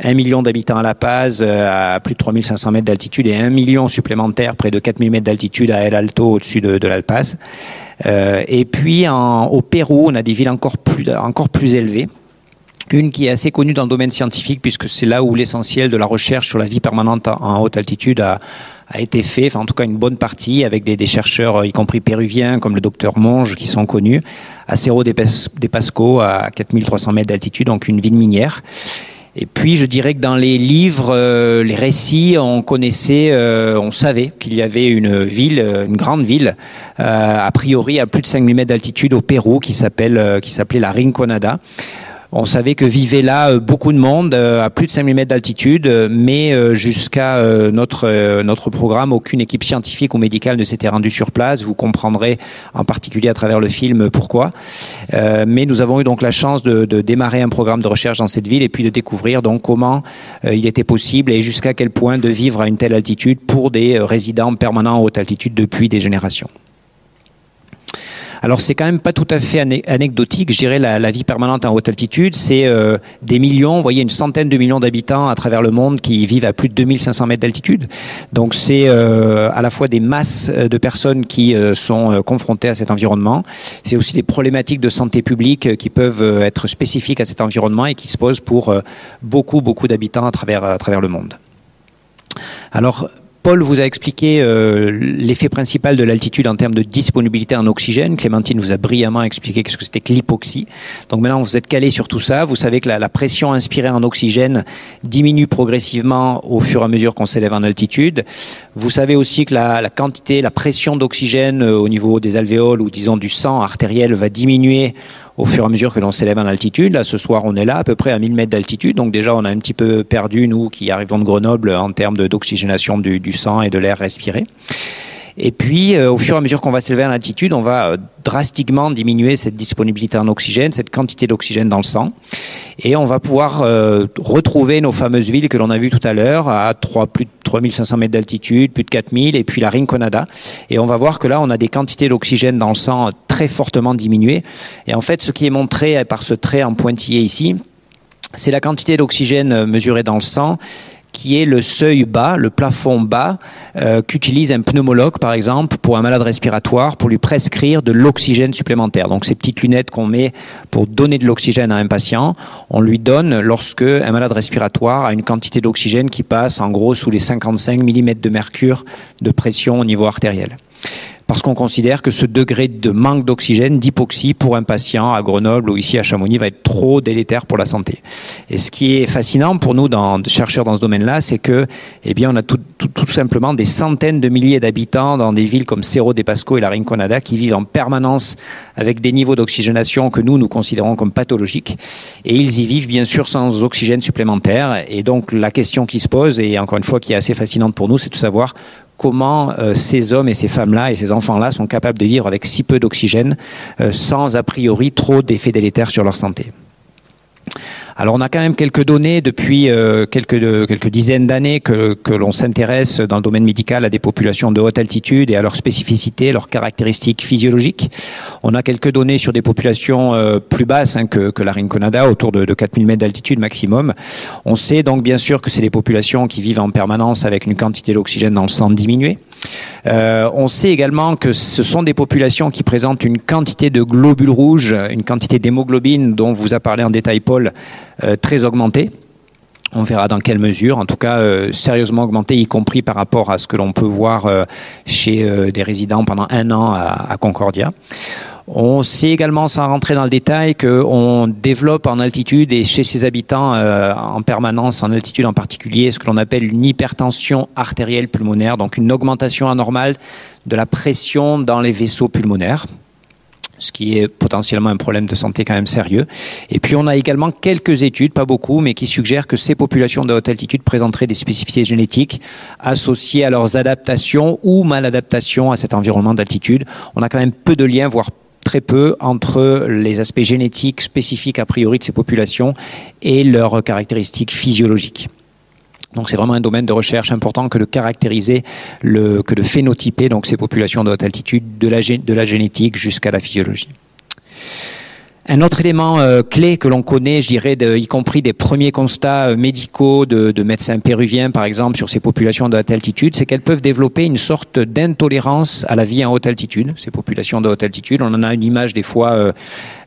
un million d'habitants à La Paz euh, à plus de 3500 mètres d'altitude et un million supplémentaire près de 4000 mètres d'altitude à El Alto au-dessus de, de l'Alpaz. Euh, et puis en, au Pérou, on a des villes encore plus, encore plus élevées. Une qui est assez connue dans le domaine scientifique puisque c'est là où l'essentiel de la recherche sur la vie permanente en haute altitude a, a été fait, enfin en tout cas une bonne partie, avec des, chercheurs, y compris péruviens, comme le docteur Monge, qui sont connus, à Cerro des Pasco, à 4300 mètres d'altitude, donc une ville minière. Et puis, je dirais que dans les livres, euh, les récits, on connaissait, euh, on savait qu'il y avait une ville, une grande ville, euh, a priori à plus de 5000 mètres d'altitude au Pérou, qui s'appelle, qui s'appelait la Rinconada. On savait que vivait là euh, beaucoup de monde euh, à plus de 5000 mètres d'altitude, euh, mais jusqu'à notre, notre programme, aucune équipe scientifique ou médicale ne s'était rendue sur place. Vous comprendrez en particulier à travers le film pourquoi. mais nous avons eu donc la chance de, de, démarrer un programme de recherche dans cette ville et puis de découvrir donc comment il était possible et jusqu'à quel point de vivre à une telle altitude pour des résidents permanents en haute altitude depuis des générations. Alors c'est quand même pas tout à fait anecdotique, je dirais, la, vie permanente en haute altitude. C'est euh, des millions, vous voyez, une centaine de millions d'habitants à travers le monde qui vivent à plus de 2500 mètres d'altitude. Donc c'est euh, à la fois des masses de personnes qui euh, sont confrontées à cet environnement. C'est aussi des problématiques de santé publique qui peuvent être spécifiques à cet environnement et qui se posent pour beaucoup, beaucoup d'habitants à travers, à travers le monde. Alors, Paul vous a expliqué euh, l'effet principal de l'altitude en termes de disponibilité en oxygène. Clémentine vous a brillamment expliqué ce que c'était que l'hypoxie. Donc maintenant, vous êtes calé sur tout ça. Vous savez que la, pression inspirée en oxygène diminue progressivement au fur et à mesure qu'on s'élève en altitude. Vous savez aussi que la, quantité, la pression d'oxygène euh, au niveau des alvéoles ou disons du sang artériel va diminuer au fur et à mesure que l'on s'élève en altitude. Là, ce soir, on est là à peu près à 1000 mètres d'altitude. Donc déjà, on a un petit peu perdu, nous qui arrivons de Grenoble, en termes d'oxygénation du, du sang et de l'air respiré. Et puis, euh, au fur et à mesure qu'on va s'élever en altitude, on va euh, drastiquement diminuer cette disponibilité en oxygène, cette quantité d'oxygène dans le sang. Et on va pouvoir euh, retrouver nos fameuses villes que l'on a vues tout à l'heure, à 3, plus de 3500 mètres d'altitude, plus de 4000, et puis la Rinconada. Et on va voir que là, on a des quantités d'oxygène dans le sang très fortement diminuées. Et en fait, ce qui est montré par ce trait en pointillé ici, c'est la quantité d'oxygène mesurée dans le sang qui est le seuil bas, le plafond bas, euh, qu'utilise un pneumologue, par exemple, pour un malade respiratoire, pour lui prescrire de l'oxygène supplémentaire. Donc ces petites lunettes qu'on met pour donner de l'oxygène à un patient, on lui donne lorsque un malade respiratoire a une quantité d'oxygène qui passe en gros sous les 55 mm de mercure de pression au niveau artériel parce qu'on considère que ce degré de manque d'oxygène, d'hypoxie pour un patient à Grenoble ou ici à Chamonix va être trop délétère pour la santé. Et ce qui est fascinant pour nous, chercheurs dans ce domaine-là, c'est que, eh bien, on a tout, tout, simplement des centaines de milliers d'habitants dans des villes comme Cerro de Pasco et la Rinconada qui vivent en permanence avec des niveaux d'oxygénation que nous, nous considérons comme pathologiques. Et ils y vivent, bien sûr, sans oxygène supplémentaire. Et donc, la question qui se pose, et encore une fois, qui est assez fascinante pour nous, c'est de savoir comment euh, ces hommes et ces femmes-là et ces enfants-là sont capables de vivre avec si peu d'oxygène euh, sans a priori trop d'effets délétères sur leur santé. Alors on a quand même quelques données depuis euh, quelques, quelques dizaines d'années que, que l'on s'intéresse dans le domaine médical à des populations de haute altitude et à leurs spécificités, leurs caractéristiques physiologiques. On a quelques données sur des populations euh, plus basses hein, que, que la Rinconada, autour de, de 4000 mètres d'altitude maximum. On sait donc bien sûr que c'est des populations qui vivent en permanence avec une quantité d'oxygène dans le sang diminuée. Euh, on sait également que ce sont des populations qui présentent une quantité de globules rouges, une quantité d'hémoglobine dont vous a parlé en détail Paul, euh, très augmentée. On verra dans quelle mesure, en tout cas euh, sérieusement augmentée, y compris par rapport à ce que l'on peut voir euh, chez euh, des résidents pendant un an à, Concordia. On sait également, sans rentrer dans le détail, qu'on développe en altitude et chez ses habitants euh, en permanence, en altitude en particulier, ce que l'on appelle une hypertension artérielle pulmonaire, donc une augmentation anormale de la pression dans les vaisseaux pulmonaires ce qui est potentiellement un problème de santé quand même sérieux. Et puis on a également quelques études, pas beaucoup, mais qui suggèrent que ces populations de haute altitude présenteraient des spécificités génétiques associées à leurs adaptations ou maladaptations à cet environnement d'altitude. On a quand même peu de liens, voire très peu entre les aspects génétiques spécifiques a priori de ces populations et leurs caractéristiques physiologiques. Donc c'est vraiment un domaine de recherche important que de caractériser, que de phénotyper donc ces populations de haute altitude, de la génétique jusqu'à la physiologie. Un autre élément euh, clé que l'on connaît, je dirais, y compris des premiers constats euh, médicaux de, de, médecins péruviens, par exemple, sur ces populations de haute altitude, c'est qu'elles peuvent développer une sorte d'intolérance à la vie en haute altitude. Ces populations de haute altitude, on en a une image des fois euh,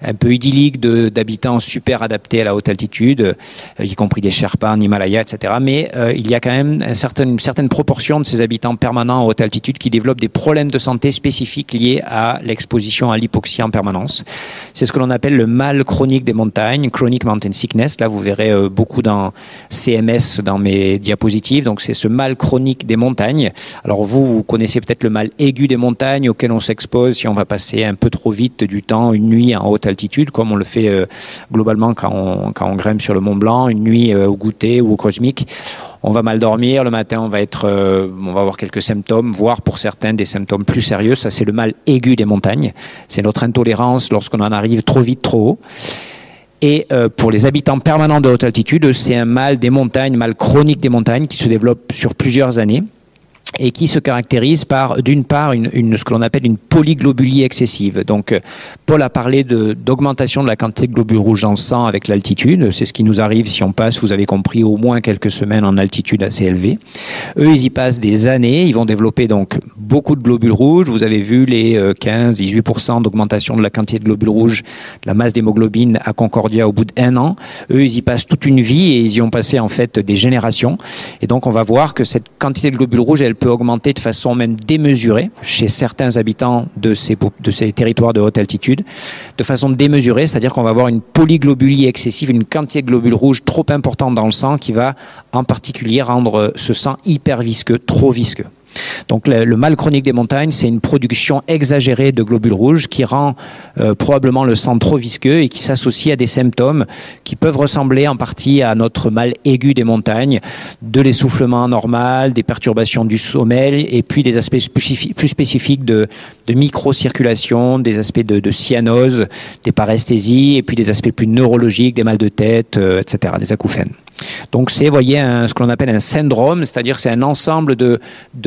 un peu idyllique d'habitants super adaptés à la haute altitude, y compris des Sherpas en Himalaya, etc. Mais il y a quand même une certaine proportion de ces habitants permanents en haute altitude qui développent des problèmes de santé spécifiques liés à l'exposition à l'hypoxie en permanence. C'est ce que l'on appelle le mal chronique des montagnes, chronic mountain sickness. Là, vous verrez euh, beaucoup dans CMS dans mes diapositives. Donc, c'est ce mal chronique des montagnes. Alors, vous, vous connaissez peut-être le mal aigu des montagnes auquel on s'expose si on va passer un peu trop vite du temps, une nuit en haute altitude, comme on le fait euh, globalement quand on, quand on grimpe sur le Mont Blanc, une nuit euh, au goûter ou au cosmique on va mal dormir, le matin on va être, euh, on va avoir quelques symptômes, voire pour certains des symptômes plus sérieux. Ça c'est le mal aigu des montagnes. C'est notre intolérance lorsqu'on en arrive trop vite, trop haut. Et euh, pour les habitants permanents de haute altitude, c'est un mal des montagnes, mal chronique des montagnes qui se développe sur plusieurs années et qui se caractérise par, d'une part, une, une, ce que l'on appelle une polyglobulie excessive. Donc, euh, Paul a parlé d'augmentation de, la quantité de globules rouges dans le sang avec l'altitude. C'est ce qui nous arrive si on passe, vous avez compris, au moins quelques semaines en altitude assez élevée. Eux, ils y passent des années. Ils vont développer donc beaucoup de globules rouges. Vous avez vu les 15-18% euh, d'augmentation de la quantité de globules rouges, de la masse d'hémoglobine à Concordia au bout d'un an. Eux, ils y passent toute une vie et ils y ont passé en fait des générations. Et donc, on va voir que cette quantité de globules rouges, elle peut augmenter de façon même démesurée chez certains habitants de ces, de ces territoires de haute altitude, de façon démesurée, c'est-à-dire qu'on va avoir une polyglobulie excessive, une quantité de globules rouges trop importante dans le sang qui va en particulier rendre ce sang hyper visqueux, trop visqueux. Donc le, mal chronique des montagnes, c'est une production exagérée de globules rouges qui rend euh, probablement le sang trop visqueux et qui s'associe à des symptômes qui peuvent ressembler en partie à notre mal aigu des montagnes, de l'essoufflement anormal, des perturbations du sommeil et puis des aspects plus spécifiques de, microcirculation, des aspects de, de, cyanose, des paresthésies et puis des aspects plus neurologiques, des mal de tête, euh, etc., des acouphènes. Donc c'est, voyez, ce que l'on appelle un syndrome, c'est-à-dire c'est un ensemble de,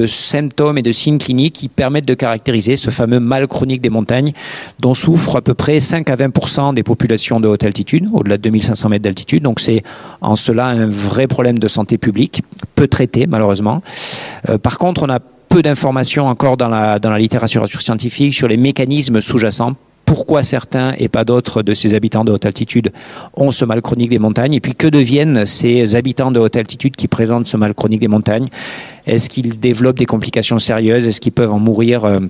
symptômes et de signes cliniques qui permettent de caractériser ce fameux mal chronique des montagnes, dont souffrent à peu près 5 à 20% des populations de haute altitude, au-delà de 2500 mètres d'altitude. Donc c'est en cela un vrai problème de santé publique, peu traité malheureusement. Euh, par contre, on a peu d'informations encore dans la, dans la littérature scientifique sur les mécanismes sous-jacents pourquoi certains et pas d'autres de ces habitants de haute altitude ont ce mal chronique des montagnes et puis que deviennent ces habitants de haute altitude qui présentent ce mal chronique des montagnes? Est-ce qu'ils développent des complications sérieuses? Est-ce qu'ils peuvent en mourir euh,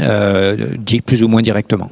euh, plus ou moins directement?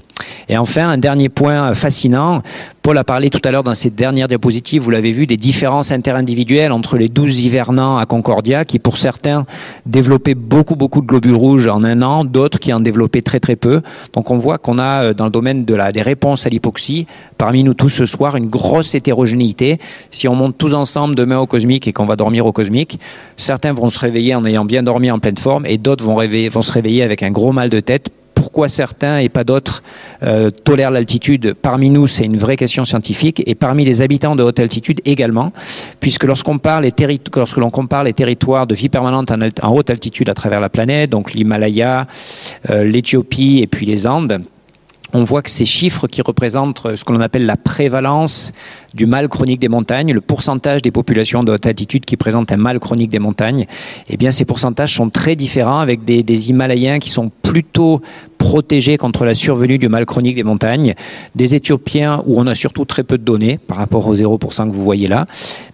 Et enfin, un dernier point fascinant, Paul a parlé tout à l'heure dans ses dernières diapositives, vous l'avez vu, des différences interindividuelles entre les 12 hivernants à Concordia, qui pour certains développaient beaucoup, beaucoup de globules rouges en un an, d'autres qui en développaient très, très peu. Donc on voit qu'on a, dans le domaine des réponses à l'hypoxie, parmi nous tous ce soir, une grosse hétérogénéité. Si on monte tous ensemble demain au cosmique et qu'on va dormir au cosmique, certains vont se réveiller en ayant bien dormi en pleine forme et d'autres vont se réveiller avec un gros mal de tête pourquoi certains et pas d'autres euh, tolèrent l'altitude, parmi nous, c'est une vraie question scientifique, et parmi les habitants de haute altitude également, puisque lorsqu'on lorsque l'on compare les territoires de vie permanente en, haute altitude à travers la planète, donc l'Himalaya, euh, l'Éthiopie et puis les Andes, on voit que ces chiffres qui représentent ce que l'on appelle la prévalence du mal chronique des montagnes, le pourcentage des populations de haute altitude qui présentent un mal chronique des montagnes, eh bien ces pourcentages sont très différents avec des, des Himalayens qui sont plutôt protégés contre la survenue du mal chronique des montagnes, des Éthiopiens où on a surtout très peu de données par rapport aux 0% que vous voyez là,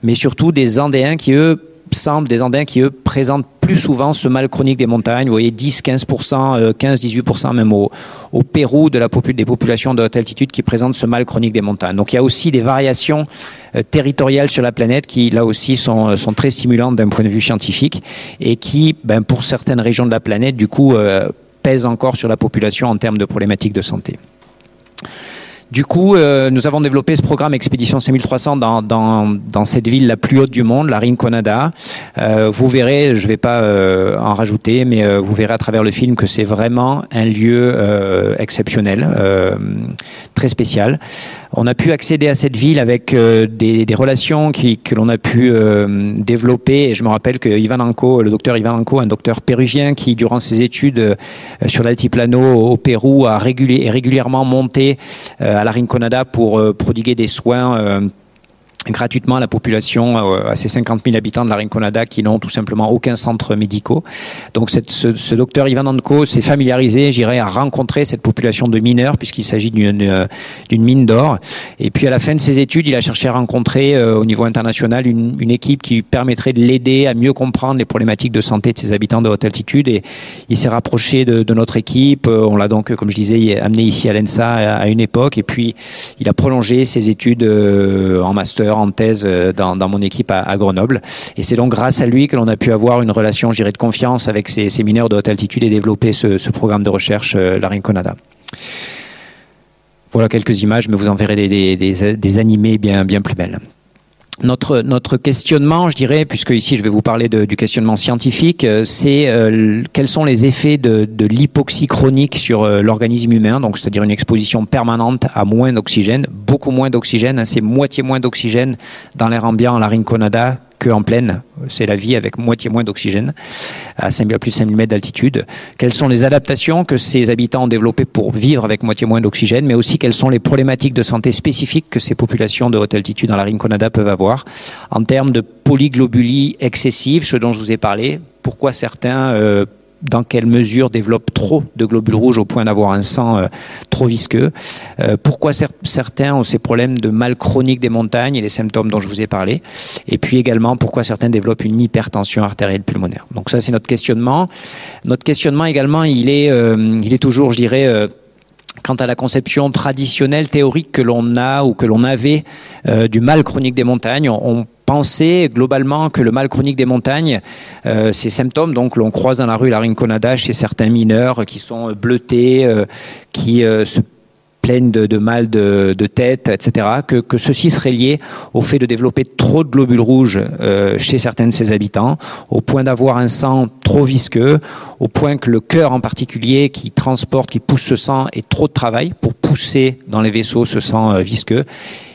mais surtout des Andéens qui eux semblent des Andins qui, eux, présentent plus souvent ce mal chronique des montagnes. Vous voyez, 10, 15%, 15, 18% même au, au Pérou de la des populations de haute altitude qui présentent ce mal chronique des montagnes. Donc il y a aussi des variations euh, territoriales sur la planète qui, là aussi, sont, euh, sont très stimulantes d'un point de vue scientifique et qui, ben, pour certaines régions de la planète, du coup, euh, pèsent encore sur la population en termes de problématiques de santé. Du coup, euh, nous avons développé ce programme Expédition 5300 dans, dans, cette ville la plus haute du monde, la Rinconada. Euh, vous verrez, je ne vais pas euh, en rajouter, mais vous verrez à travers le film que c'est vraiment un lieu exceptionnel, très spécial. On a pu accéder à cette ville avec des, des, relations qui, que l'on a pu développer. Et je me rappelle que Ivan Anko, le docteur Ivan Anko, un docteur péruvien qui, durant ses études sur l'altiplano au Pérou, a régulièrement monté à la Rinconada pour euh, prodiguer des soins euh, gratuitement à la population, euh, à ces 50 000 habitants de la Rinconada qui n'ont tout simplement aucun centre médical. Donc cette, ce, ce, docteur Ivan Anko s'est familiarisé, j'irai à rencontrer cette population de mineurs puisqu'il s'agit d'une euh, d'une mine d'or. Et puis à la fin de ses études, il a cherché à rencontrer euh, au niveau international une, une, équipe qui lui permettrait de l'aider à mieux comprendre les problématiques de santé de ses habitants de haute altitude. Et il s'est rapproché de, de, notre équipe. On l'a donc, comme je disais, amené ici à l'ENSA à, à une époque. Et puis il a prolongé ses études en master en thèse euh, dans, mon équipe à, Grenoble. Et c'est donc grâce à lui que l'on a pu avoir une relation, je de confiance avec ces, ces, mineurs de haute altitude et développer ce, programme de recherche, euh, la Rinconada. Voilà quelques images, mais vous en verrez des, animés bien plus belles notre, questionnement, je dirais, puisque ici je vais vous parler du questionnement scientifique, euh, c'est euh, quels sont les effets de, l'hypoxie chronique sur euh, l'organisme humain, donc c'est-à-dire une exposition permanente à moins d'oxygène, beaucoup moins d'oxygène, hein, c'est moitié moins d'oxygène dans l'air ambiant la Rinconada en pleine. C'est la vie avec moitié moins d'oxygène à 5, plus de 5000 mètres d'altitude. Quelles sont les adaptations que ces habitants ont développées pour vivre avec moitié moins d'oxygène, mais aussi quelles sont les problématiques de santé spécifiques que ces populations de haute altitude dans la Rinconada peuvent avoir en termes de polyglobulie excessive, ce dont je vous ai parlé? Pourquoi certains euh, dans quelle mesure développe trop de globules rouges au point d'avoir un sang euh, trop visqueux. Euh, pourquoi cer certains ont ces problèmes de mal chronique des montagnes et les symptômes dont je vous ai parlé. Et puis également pourquoi certains développent une hypertension artérielle pulmonaire. Donc ça c'est notre questionnement. Notre questionnement également il est, euh, il est toujours je dirais quant à la conception traditionnelle théorique que l'on a ou que l'on avait du mal chronique des montagnes. On, on penser globalement que le mal chronique des montagnes, euh, ces symptômes, donc l'on croise dans la rue la rinconada chez certains mineurs qui sont bleutés, euh, qui euh, se plaignent de, mal de, tête, etc., que, que ceci serait lié au fait de développer trop de globules rouges euh, chez certains de ses habitants, au point d'avoir un sang trop visqueux, au point que le cœur en particulier qui transporte, qui pousse ce sang, ait trop de travail pour pousser dans les vaisseaux ce sang euh, visqueux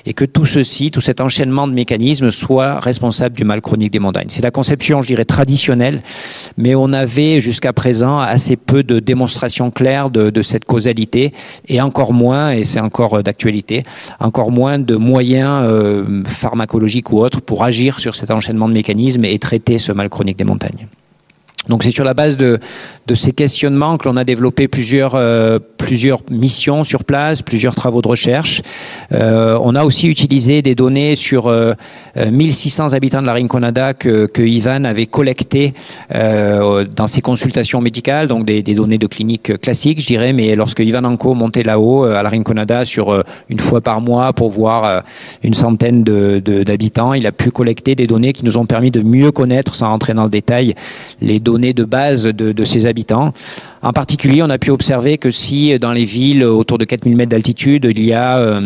et que tout ceci, tout cet enchaînement de mécanismes soit responsable du mal chronique des montagnes. C'est la conception, je dirais, traditionnelle, mais on avait jusqu'à présent assez peu de démonstrations claires de, de cette causalité et encore moins, et c'est encore d'actualité, encore moins de moyens euh, pharmacologiques ou autres pour agir sur cet enchaînement de mécanismes et traiter ce mal chronique des montagnes. Donc c'est sur la base de, de ces questionnements que l'on a développé plusieurs, euh, plusieurs missions sur place, plusieurs travaux de recherche. Euh, on a aussi utilisé des données sur euh, 1600 habitants de la Rinconada que, que Ivan avait collectées euh, dans ses consultations médicales, donc des, données de clinique classiques, je dirais, mais lorsque Ivan Anko montait là-haut euh, à la Rinconada sur une fois par mois pour voir une centaine d'habitants, il a pu collecter des données qui nous ont permis de mieux connaître, sans rentrer dans le détail, les données de base de ces habitants. En particulier, on a pu observer que si dans les villes autour de 4000 mètres d'altitude, il y a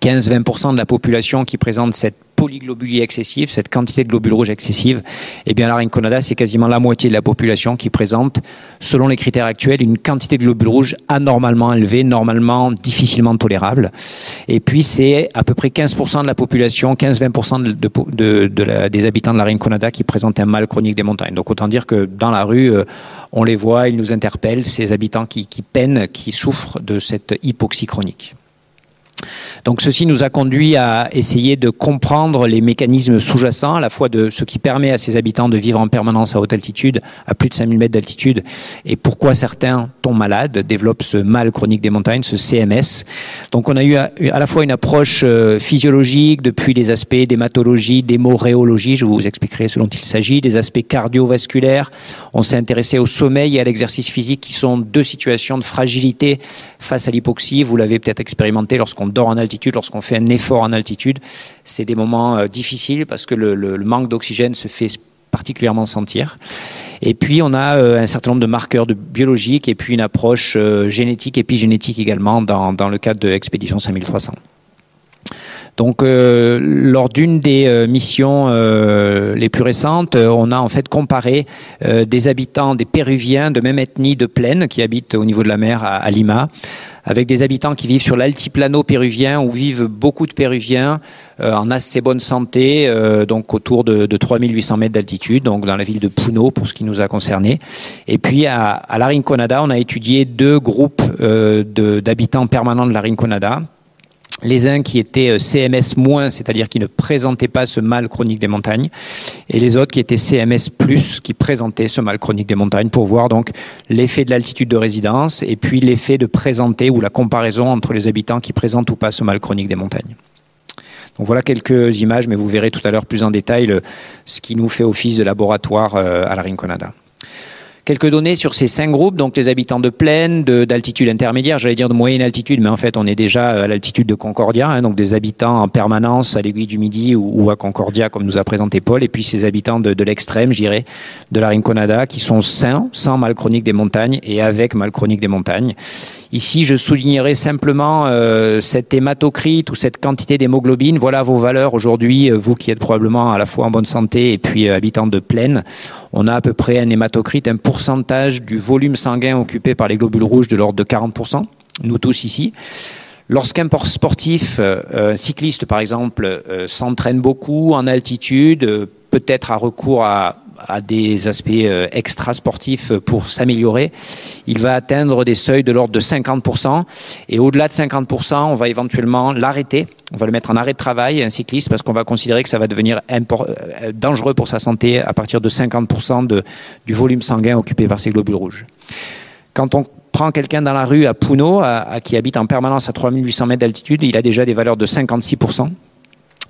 15-20% euh, de la population qui présente cette polyglobulie excessive, cette quantité de globules rouges excessive, eh bien la rinconada, c'est quasiment la moitié de la population qui présente, selon les critères actuels, une quantité de globules rouges anormalement élevée, normalement difficilement tolérable. Et puis c'est à peu près 15% de la population, 15-20% de, de, des habitants de la rinconada qui présentent un mal chronique des montagnes. Donc autant dire que dans la rue, euh, on les voit, ils nous interpellent, ces habitants qui peinent, qui souffrent de cette hypoxie chronique. Donc ceci nous a conduit à essayer de comprendre les mécanismes sous-jacents, à la fois de ce qui permet à ces habitants de vivre en permanence à haute altitude, à plus de 5000 mètres d'altitude, et pourquoi certains tombent malades, développent ce mal chronique des montagnes, ce CMS. Donc on a eu à, la fois une approche euh, physiologique, depuis les aspects d'hématologie, d'hémoréologie, je vous expliquerai ce dont il s'agit, des aspects cardiovasculaires. On s'est intéressé au sommeil et à l'exercice physique, qui sont deux situations de fragilité face à l'hypoxie. Vous l'avez peut-être expérimenté lorsqu'on dort en altitude, lorsqu'on fait un effort en altitude, c'est des moments euh, difficiles parce que le, manque d'oxygène se fait particulièrement sentir. Et puis on a euh, un certain nombre de marqueurs biologiques et puis une approche euh, génétique, épigénétique également dans, dans le cadre de l'expédition 5300. Donc, lors d'une des missions les plus récentes, on a en fait comparé des habitants, des Péruviens de même ethnie de plaine qui habitent au niveau de la mer à Lima, avec des habitants qui vivent sur l'altiplano péruvien, où vivent beaucoup de Péruviens euh, en assez bonne santé, euh, donc autour de, de 3800 mètres d'altitude, donc dans la ville de Puno pour ce qui nous a concerné. Et puis à, à la Rinconada, on a étudié deux groupes euh, d'habitants permanents de la Rinconada les uns qui étaient euh, CMS moins, c'est-à-dire qui ne présentaient pas ce mal chronique des montagnes, et les autres qui étaient CMS plus, qui présentaient ce mal chronique des montagnes, pour voir donc l'effet de l'altitude de résidence et puis l'effet de présenter ou la comparaison entre les habitants qui présentent ou pas ce mal chronique des montagnes. Donc voilà quelques images, mais vous verrez tout à l'heure plus en détail ce qui nous fait office de laboratoire euh, à la Rinconada. Quelques données sur ces cinq groupes, donc les habitants de plaine, d'altitude intermédiaire, j'allais dire de moyenne altitude, mais en fait on est déjà à l'altitude de Concordia, hein, donc des habitants en permanence à l'aiguille du Midi ou, à Concordia, comme nous a présenté Paul, et puis ces habitants de, de l'extrême, je dirais, de la Rinconada, qui sont sains, sans mal chronique des montagnes et avec mal chronique des montagnes. Ici, je soulignerai simplement euh, cette hématocrite ou cette quantité d'hémoglobine. Voilà vos valeurs aujourd'hui, euh, vous qui êtes probablement à la fois en bonne santé et puis euh, habitant de plaine. On a à peu près un hématocrite, un pourcentage du volume sanguin occupé par les globules rouges de l'ordre de 40%, nous tous ici. Lorsqu'un sportif, un cycliste par exemple, s'entraîne beaucoup en altitude, peut-être à recours à à des aspects euh, extra-sportifs pour s'améliorer, il va atteindre des seuils de l'ordre de 50%. Et au-delà de 50%, on va éventuellement l'arrêter. On va le mettre en arrêt de travail, un cycliste, parce qu'on va considérer que ça va devenir euh, dangereux pour sa santé à partir de 50% de, du volume sanguin occupé par ces globules rouges. Quand on prend quelqu'un dans la rue à Puno, à, qui habite en permanence à 3800 mètres d'altitude, il a déjà des valeurs de 56%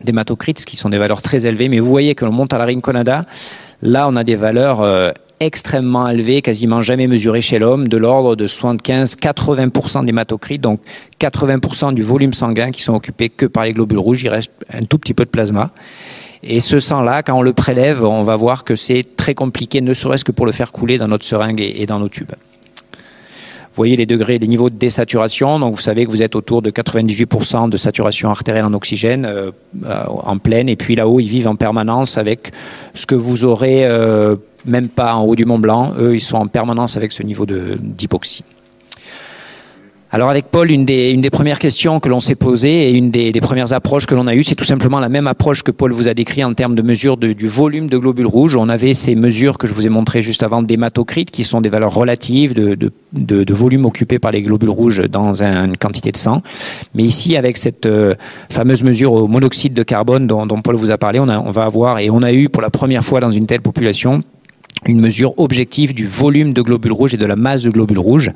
d'hématocrites, qui sont des valeurs très élevées. Mais vous voyez que l'on monte à la Rinconada, Là, on a des valeurs euh, extrêmement élevées, quasiment jamais mesurées chez l'homme, de l'ordre de 75-80% d'hématocrites, donc 80% du volume sanguin qui sont occupés que par les globules rouges. Il reste un tout petit peu de plasma. Et ce sang-là, quand on le prélève, on va voir que c'est très compliqué, ne serait-ce que pour le faire couler dans notre seringue et dans nos tubes. Vous voyez les degrés, les niveaux de désaturation. Donc vous savez que vous êtes autour de 98% de saturation artérielle en oxygène euh, euh, en pleine. Et puis là-haut, ils vivent en permanence avec ce que vous aurez euh, même pas en haut du Mont Blanc. Eux, ils sont en permanence avec ce niveau d'hypoxie. Alors avec Paul, une des, une des premières questions que l'on s'est posées et une des, des premières approches que l'on a eues, c'est tout simplement la même approche que Paul vous a décrit en termes de mesure du volume de globules rouges. On avait ces mesures que je vous ai montrées juste avant d'hématocrites, qui sont des valeurs relatives de, de, de, de, volume occupé par les globules rouges dans une quantité de sang. Mais ici, avec cette euh, fameuse mesure au monoxyde de carbone dont, dont Paul vous a parlé, on, a, on va avoir, et on a eu pour la première fois dans une telle population, une mesure objective du volume de globules rouges et de la masse de globules rouges.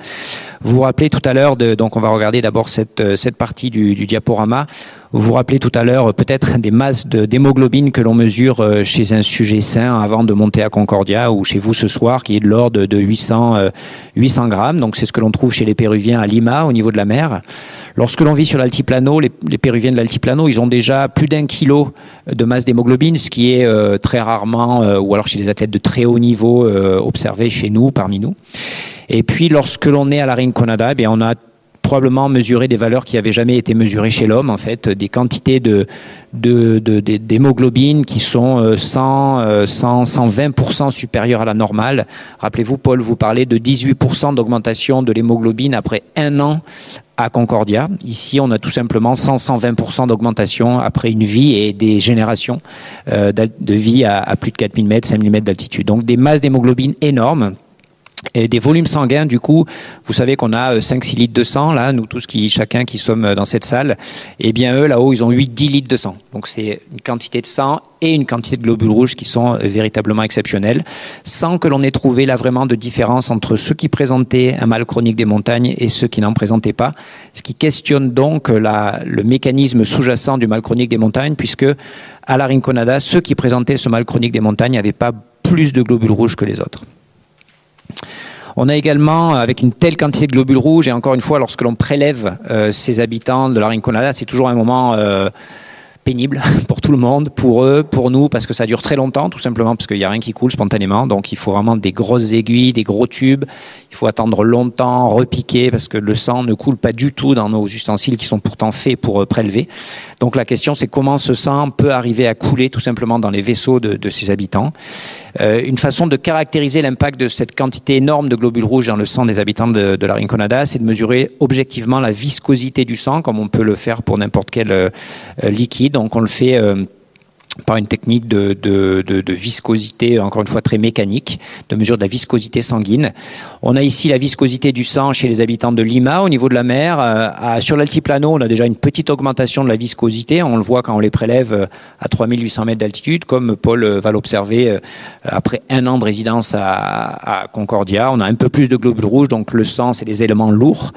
Vous vous rappelez tout à l'heure, donc on va regarder d'abord cette, euh, cette partie du, du diaporama. Vous vous rappelez tout à l'heure euh, peut-être des masses d'hémoglobine que l'on mesure euh, chez un sujet sain avant de monter à Concordia ou chez vous ce soir qui est de l'ordre de 800, 800 grammes. Donc c'est ce que l'on trouve chez les Péruviens à Lima au niveau de la mer. Lorsque l'on vit sur l'altiplano, les, les, Péruviens de l'altiplano, ils ont déjà plus d'un kilo de masse d'hémoglobine, ce qui est euh, très rarement, euh, ou alors chez des athlètes de très haut niveau, euh, observé chez nous, parmi nous. Et puis lorsque l'on est à la Rinconada, eh bien on a probablement mesurer des valeurs qui n'avaient jamais été mesurées chez l'homme, en fait, des quantités de, d'hémoglobine qui sont 100, 100, 120% supérieures à la normale. Rappelez-vous, Paul, vous parlez de 18% d'augmentation de l'hémoglobine après un an à Concordia. Ici, on a tout simplement 100-120% d'augmentation après une vie et des générations euh, de vie à, plus de 4000 mètres, 5000 mètres d'altitude. Donc des masses d'hémoglobine énormes et des volumes sanguins, du coup, vous savez qu'on a 5-6 euh, litres de sang, là, nous tous qui, chacun qui sommes euh, dans cette salle, et eh bien eux, là-haut, ils ont 8-10 litres de sang. Donc c'est une quantité de sang et une quantité de globules rouges qui sont euh, véritablement exceptionnelles, sans que l'on ait trouvé là vraiment de différence entre ceux qui présentaient un mal chronique des montagnes et ceux qui n'en présentaient pas, ce qui questionne donc le mécanisme sous-jacent du mal chronique des montagnes, puisque à la Rinconada, ceux qui présentaient ce mal chronique des montagnes n'avaient pas plus de globules rouges que les autres. On a également, avec une telle quantité de globules rouges, et encore une fois, lorsque l'on prélève euh, ces habitants de la Rinconada, c'est toujours un moment euh, pénible pour tout le monde, pour eux, pour nous, parce que ça dure très longtemps, tout simplement parce qu'il n'y a rien qui coule spontanément. Donc il faut vraiment des grosses aiguilles, des gros tubes. Il faut attendre longtemps, repiquer, parce que le sang ne coule pas du tout dans nos ustensiles qui sont pourtant faits pour euh, prélever. Donc la question, c'est comment ce sang peut arriver à couler tout simplement dans les vaisseaux de, de ces habitants. Euh, une façon de caractériser l'impact de cette quantité énorme de globules rouges dans le sang des habitants de, la Rinconada, c'est de mesurer objectivement la viscosité du sang, comme on peut le faire pour n'importe quel euh, liquide. Donc on le fait euh, par une technique de, viscosité, encore une fois très mécanique, de mesure de la viscosité sanguine. On a ici la viscosité du sang chez les habitants de Lima au niveau de la mer. Euh, sur l'altiplano, on a déjà une petite augmentation de la viscosité. On le voit quand on les prélève euh, à 3800 mètres d'altitude, comme Paul euh, va l'observer après un an de résidence à, Concordia. On a un peu plus de globules rouges, donc le sang, c'est des éléments lourds,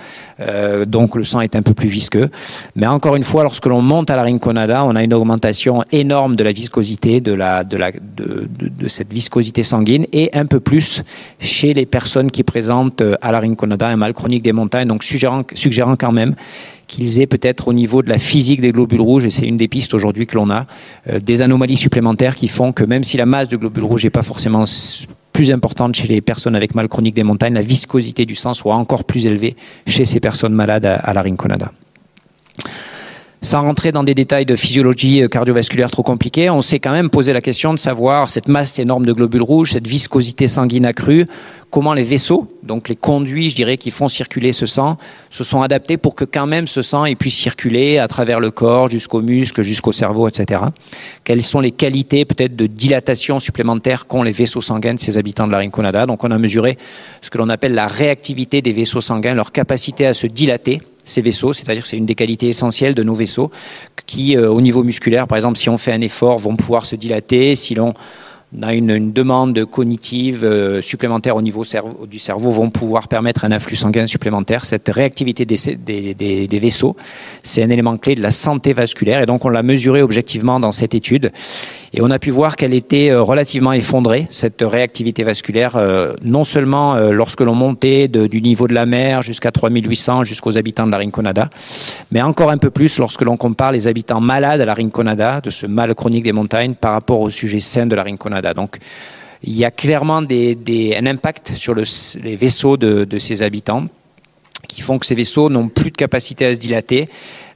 donc le sang est un peu plus visqueux. Mais encore une fois, lorsque l'on monte à la Rinconada, on a une augmentation énorme de la viscosité, de, la, de, la, de, cette viscosité sanguine, et un peu plus chez les personnes qui présentent euh, à la Rinconada un mal chronique des montagnes, donc suggérant, suggérant quand même qu'ils aient peut-être au niveau de la physique des globules rouges, et c'est une des pistes aujourd'hui que l'on a, euh, des anomalies supplémentaires qui font que même si la masse de globules rouges n'est pas forcément plus importante chez les personnes avec mal chronique des montagnes, la viscosité du sang soit encore plus élevée chez ces personnes malades à, à la Rinconada. Sans rentrer dans des détails de physiologie euh, cardiovasculaire trop compliqués, on s'est quand même posé la question de savoir cette masse énorme de globules rouges, cette viscosité sanguine accrue, comment les vaisseaux, donc les conduits, je dirais, qui font circuler ce sang, se sont adaptés pour que quand même ce sang puisse circuler à travers le corps, jusqu'aux muscles, jusqu'au cerveau, etc. Quelles sont les qualités peut-être de dilatation supplémentaire qu'ont les vaisseaux sanguins de ces habitants de la Rinconada? Donc on a mesuré ce que l'on appelle la réactivité des vaisseaux sanguins, leur capacité à se dilater ces vaisseaux, c'est-à-dire c'est une des qualités essentielles de nos vaisseaux qui, euh, au niveau musculaire, par exemple, si on fait un effort, vont pouvoir se dilater. Si l'on a une, demande cognitive euh, supplémentaire au niveau du cerveau, vont pouvoir permettre un afflux sanguin supplémentaire. Cette réactivité des vaisseaux, c'est un élément clé de la santé vasculaire et donc on l'a mesuré objectivement dans cette étude. Et on a pu voir qu'elle était euh, relativement effondrée, cette réactivité vasculaire, euh, non seulement euh, lorsque l'on montait du niveau de la mer jusqu'à 3800, jusqu'aux habitants de la Rinconada, mais encore un peu plus lorsque l'on compare les habitants malades à la Rinconada, de ce mal chronique des montagnes, par rapport au sujet sain de la Rinconada. Donc, il y a clairement un impact sur le, les vaisseaux de ces habitants qui font que ces vaisseaux n'ont plus de capacité à se dilater,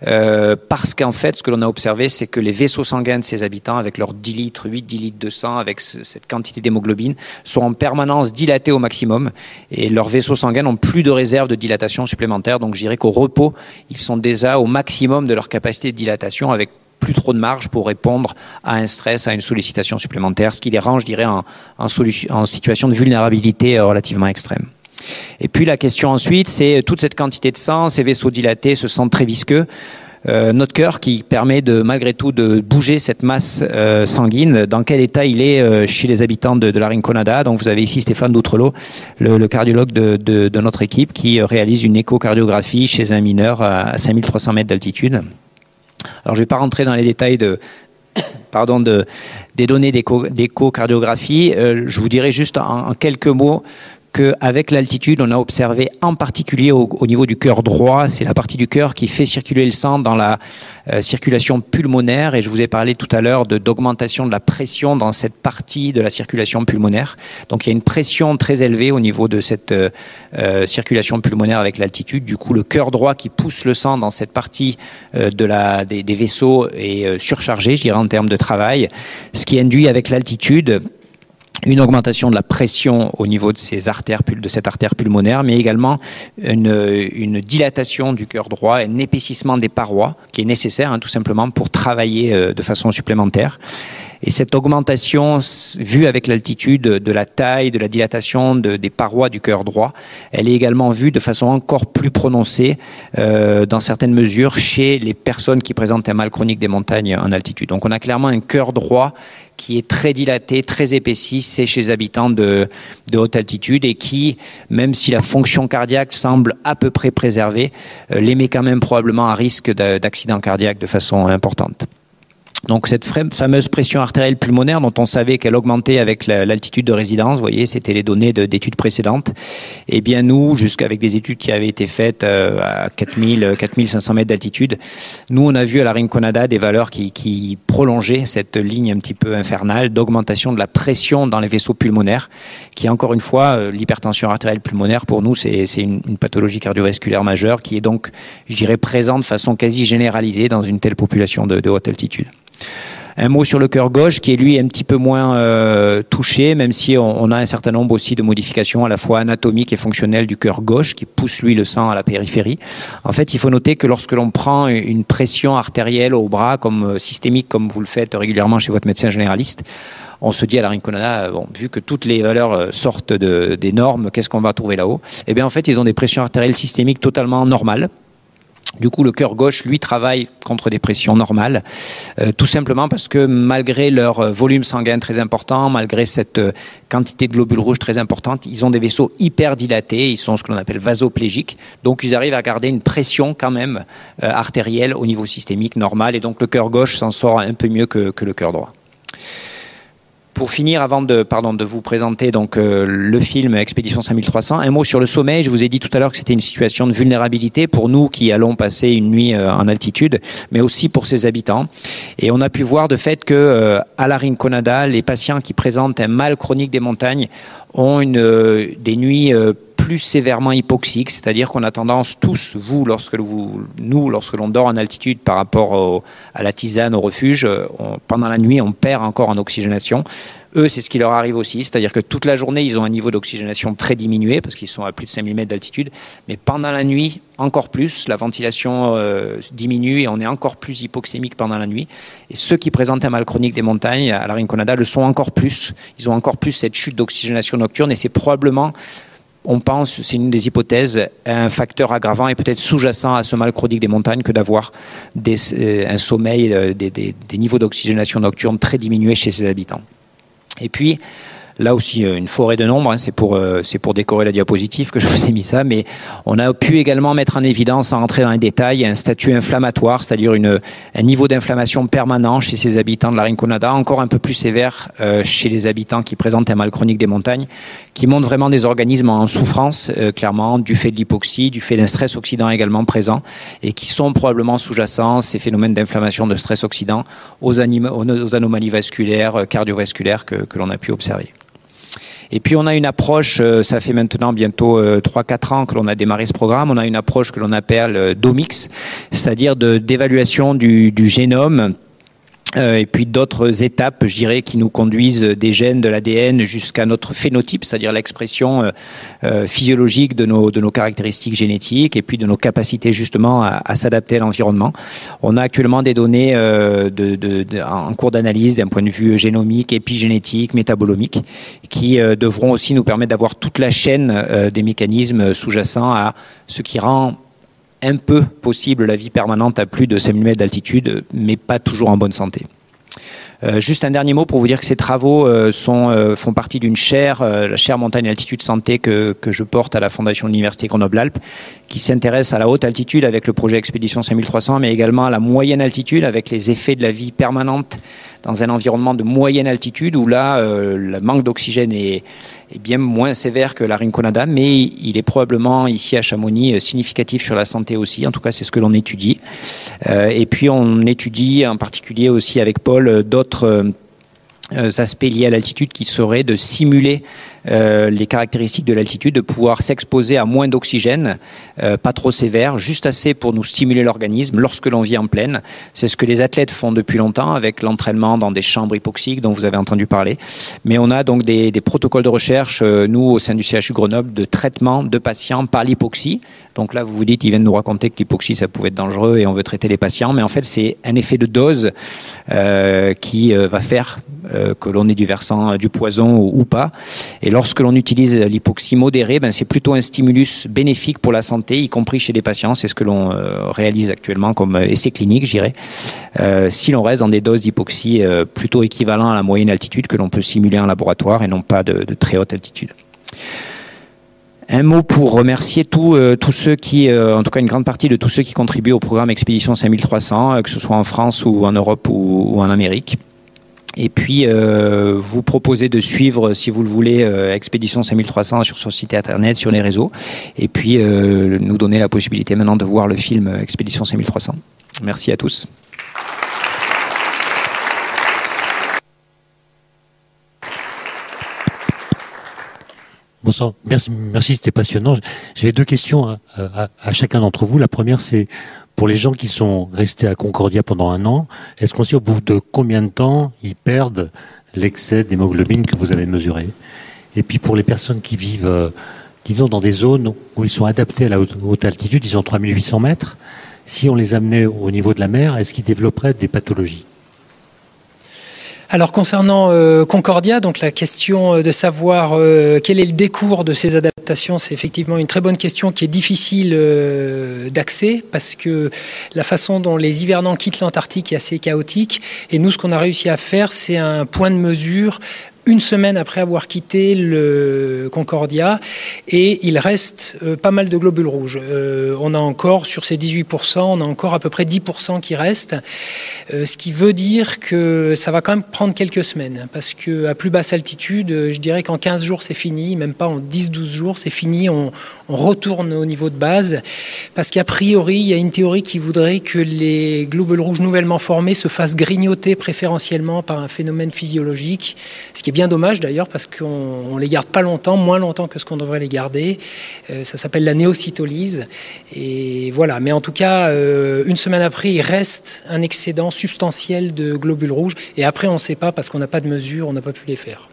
euh, parce qu'en fait, ce que l'on a observé, c'est que les vaisseaux sanguins de ces habitants, avec leurs 10 litres, 8-10 litres de sang, avec ce, cette quantité d'hémoglobine, sont en permanence dilatés au maximum, et leurs vaisseaux sanguins n'ont plus de réserve de dilatation supplémentaire, donc je dirais qu'au repos, ils sont déjà au maximum de leur capacité de dilatation, avec plus trop de marge pour répondre à un stress, à une sollicitation supplémentaire, ce qui les rend, je dirais, en, situation de vulnérabilité relativement extrême. Et puis la question ensuite, c'est toute cette quantité de sang, ces vaisseaux dilatés, ce sang très visqueux. Euh, notre cœur qui permet de malgré tout de bouger cette masse euh, sanguine, dans quel état il est euh, chez les habitants de, la Rinconada. Donc vous avez ici Stéphane Doutrelot, le, cardiologue de, notre équipe, qui réalise une échocardiographie chez un mineur à 5300 mètres d'altitude. Alors je ne vais pas rentrer dans les détails de, pardon, de, des données d'échocardiographie. Je vous dirais juste en quelques mots qu'avec l'altitude, on a observé en particulier au, niveau du cœur droit, c'est la partie du cœur qui fait circuler le sang dans la euh, circulation pulmonaire. Et je vous ai parlé tout à l'heure d'augmentation de, la pression dans cette partie de la circulation pulmonaire. Donc il y a une pression très élevée au niveau de cette euh, euh, circulation pulmonaire avec l'altitude. Du coup, le cœur droit qui pousse le sang dans cette partie de la, des, des vaisseaux est surchargé, je dirais, en termes de travail. Ce qui induit avec l'altitude une augmentation de la pression au niveau de ces artères, de cette artère pulmonaire, mais également une, dilatation du cœur droit, un épaississement des parois qui est nécessaire hein, tout simplement pour travailler euh, de façon supplémentaire. Et cette augmentation, vue avec l'altitude de la taille, de la dilatation de, des parois du cœur droit, elle est également vue de façon encore plus prononcée euh, dans certaines mesures chez les personnes qui présentent un mal chronique des montagnes en altitude. Donc on a clairement un cœur droit qui est très dilaté, très épaissi, c'est chez les habitants de, de, haute altitude et qui, même si la fonction cardiaque semble à peu près préservée, euh, les met quand même probablement à risque d'accident cardiaque de façon importante. Donc cette fameuse pression artérielle pulmonaire dont on savait qu'elle augmentait avec l'altitude de résidence, vous voyez, c'était les données d'études précédentes. Eh bien nous, jusqu'avec des études qui avaient été faites euh, à 4000, 4500 mètres d'altitude, nous on a vu à la Rinconada des valeurs qui, prolongeaient cette ligne un petit peu infernale d'augmentation de la pression dans les vaisseaux pulmonaires, qui encore une fois, euh, l'hypertension artérielle pulmonaire pour nous c'est une, pathologie cardiovasculaire majeure qui est donc, je dirais, présente de façon quasi généralisée dans une telle population de haute altitude. Un mot sur le cœur gauche qui est lui un petit peu moins euh, touché, même si on, a un certain nombre aussi de modifications à la fois anatomiques et fonctionnelles du cœur gauche qui pousse lui le sang à la périphérie. En fait, il faut noter que lorsque l'on prend une pression artérielle au bras, comme euh, systémique, comme vous le faites régulièrement chez votre médecin généraliste, on se dit à la Rinconada, bon, vu que toutes les valeurs euh, sortent de, des normes, qu'est-ce qu'on va trouver là-haut? Eh bien, en fait, ils ont des pressions artérielles systémiques totalement normales du coup, le cœur gauche, lui, travaille contre des pressions normales, euh, tout simplement parce que malgré leur euh, volume sanguin très important, malgré cette euh, quantité de globules rouges très importante, ils ont des vaisseaux hyper dilatés, ils sont ce que l'on appelle vasoplégiques, donc ils arrivent à garder une pression quand même artérielle au niveau systémique normal, et donc le cœur gauche s'en sort un peu mieux que, que le cœur droit. Pour finir, avant de, vous présenter euh, le film Expédition 5300, un mot sur le sommeil. Je vous ai dit tout à l'heure que c'était une situation de vulnérabilité pour nous qui allons passer une nuit euh, en altitude, mais aussi pour ses habitants. Et on a pu voir de fait que euh, à la Rinconada, les patients qui présentent un mal chronique des montagnes ont des nuits plus sévèrement hypoxique, c'est-à-dire qu'on a tendance tous, vous, lorsque vous, nous, lorsque l'on dort en altitude par rapport à la tisane, au refuge, pendant la nuit, on perd encore en oxygénation. Eux, c'est ce qui leur arrive aussi, c'est-à-dire que toute la journée, ils ont un niveau d'oxygénation très diminué parce qu'ils sont à plus de 5000 mètres d'altitude, mais pendant la nuit, encore plus, la ventilation euh, diminue et on est encore plus hypoxémique pendant la nuit. Et ceux qui présentent un mal chronique des montagnes à la Rinconada le sont encore plus. Ils ont encore plus cette chute d'oxygénation nocturne et c'est probablement on pense, c'est une des hypothèses, un facteur aggravant et peut-être sous-jacent à ce mal chronique des montagnes que d'avoir euh, un sommeil, euh, des, niveaux d'oxygénation nocturne très diminués chez ses habitants. Et puis, Là aussi, euh, une forêt de nombres, hein, c'est pour, euh, c'est pour décorer la diapositive que je vous ai mis ça, mais on a pu également mettre en évidence, sans rentrer dans les détails, un statut inflammatoire, c'est-à-dire une, un niveau d'inflammation permanent chez ces habitants de la Rinconada, encore un peu plus sévère euh, chez les habitants qui présentent un mal chronique des montagnes, qui montrent vraiment des organismes en souffrance, clairement, du fait de l'hypoxie, du fait d'un stress oxydant également présent, et qui sont probablement sous-jacents, ces phénomènes d'inflammation, de stress oxydant, aux, aux anomalies vasculaires, cardiovasculaires que, que l'on a pu observer. Et puis on a une approche, euh, ça fait maintenant bientôt 3-4 euh, ans que l'on a démarré ce programme, on a une approche que l'on appelle euh, DOMIX, c'est-à-dire d'évaluation du, du génome et puis d'autres étapes, je dirais, qui nous conduisent des gènes, de l'ADN jusqu'à notre phénotype, c'est-à-dire l'expression euh, euh, physiologique de nos, caractéristiques génétiques et puis de nos capacités justement à, s'adapter à l'environnement. On a actuellement des données en cours d'analyse d'un point de vue génomique, épigénétique, métabolomique, qui devront aussi nous permettre d'avoir toute la chaîne des mécanismes sous-jacents à ce qui rend un peu possible la vie permanente à plus de 5000 mètres d'altitude, mais pas toujours en bonne santé. Euh, juste un dernier mot pour vous dire que ces travaux euh, euh, font partie d'une chaire, la chaire montagne altitude santé que, que je porte à la Fondation de l'Université Grenoble-Alpes, qui s'intéresse à la haute altitude avec le projet Expédition 5300, mais également à la moyenne altitude avec les effets de la vie permanente dans un environnement de moyenne altitude où là, euh, le manque d'oxygène est, bien moins sévère que la Rinconada, mais il est probablement ici à Chamonix euh, significatif sur la santé aussi. En tout cas, c'est ce que l'on étudie. Euh, et puis, on étudie en particulier aussi avec Paul d'autres aspects liés à l'altitude qui seraient de simuler euh, les caractéristiques de l'altitude, de pouvoir s'exposer à moins d'oxygène, euh, pas trop sévère, juste assez pour nous stimuler l'organisme lorsque l'on vit en pleine. C'est ce que les athlètes font depuis longtemps avec l'entraînement dans des chambres hypoxiques dont vous avez entendu parler. Mais on a donc des, protocoles de recherche, euh, nous au sein du CHU Grenoble, de traitement de patients par l'hypoxie. Donc là, vous vous dites, ils viennent nous raconter que l'hypoxie, ça pouvait être dangereux et on veut traiter les patients. Mais en fait, c'est un effet de dose qui va faire que l'on est du versant du poison ou, ou pas. Et lorsque l'on utilise l'hypoxie modérée, ben c'est plutôt un stimulus bénéfique pour la santé, y compris chez les patients. C'est ce que l'on euh, réalise actuellement comme euh, essai clinique, je. Euh, si l'on reste dans des doses d'hypoxie plutôt équivalentes à la moyenne altitude que l'on peut simuler en laboratoire et non pas de, très haute altitude. Un mot pour remercier tous ceux qui, en tout cas une grande partie de tous ceux qui contribuent au programme Expédition 5300, que ce soit en France ou en Europe ou en Amérique. Et puis, euh, vous proposez de suivre, si vous le voulez, euh, Expédition 5300 sur son site internet, sur les réseaux. Et puis, euh, nous donner la possibilité maintenant de voir le film Expédition 5300. Merci à tous. Bonsoir, merci, c'était passionnant. J'avais deux questions à chacun d'entre vous. La première, c'est pour les gens qui sont restés à Concordia pendant un an, est-ce qu'on sait au bout de combien de temps ils perdent l'excès d'hémoglobine que vous avez mesuré? Et puis pour les personnes qui vivent, euh, disons, dans des zones où ils sont adaptés à la haute, haute altitude, disons 3800 mètres, si on les amenait au niveau de la mer, est-ce qu'ils développeraient des pathologies? Alors concernant euh, Concordia, donc la question de savoir euh, quel est le décours de ces adaptations, c'est effectivement une très bonne question qui est difficile euh, d'accès parce que la façon dont les hivernants quittent l'Antarctique est assez chaotique. Et nous, ce qu'on a réussi à faire, c'est un point de mesure une semaine après avoir quitté le Concordia et il reste euh, pas mal de globules rouges. Euh, on a encore sur ces 18%, on a encore à peu près 10% qui restent, euh, ce qui veut dire que ça va quand même prendre quelques semaines parce que à plus basse altitude, je dirais qu'en 15 jours c'est fini, même pas en 10-12 jours c'est fini, on, on, retourne au niveau de base parce qu'a priori il y a une théorie qui voudrait que les globules rouges nouvellement formés se fassent grignoter préférentiellement par un phénomène physiologique, ce qui est bien dommage d'ailleurs parce qu'on les garde pas longtemps, moins longtemps que ce qu'on devrait les garder. Euh, ça s'appelle la néocytolyse. Et voilà. Mais en tout cas, euh, une semaine après, il reste un excédent substantiel de globules rouges. Et après, on ne sait pas parce qu'on n'a pas de mesure, on n'a pas pu les faire.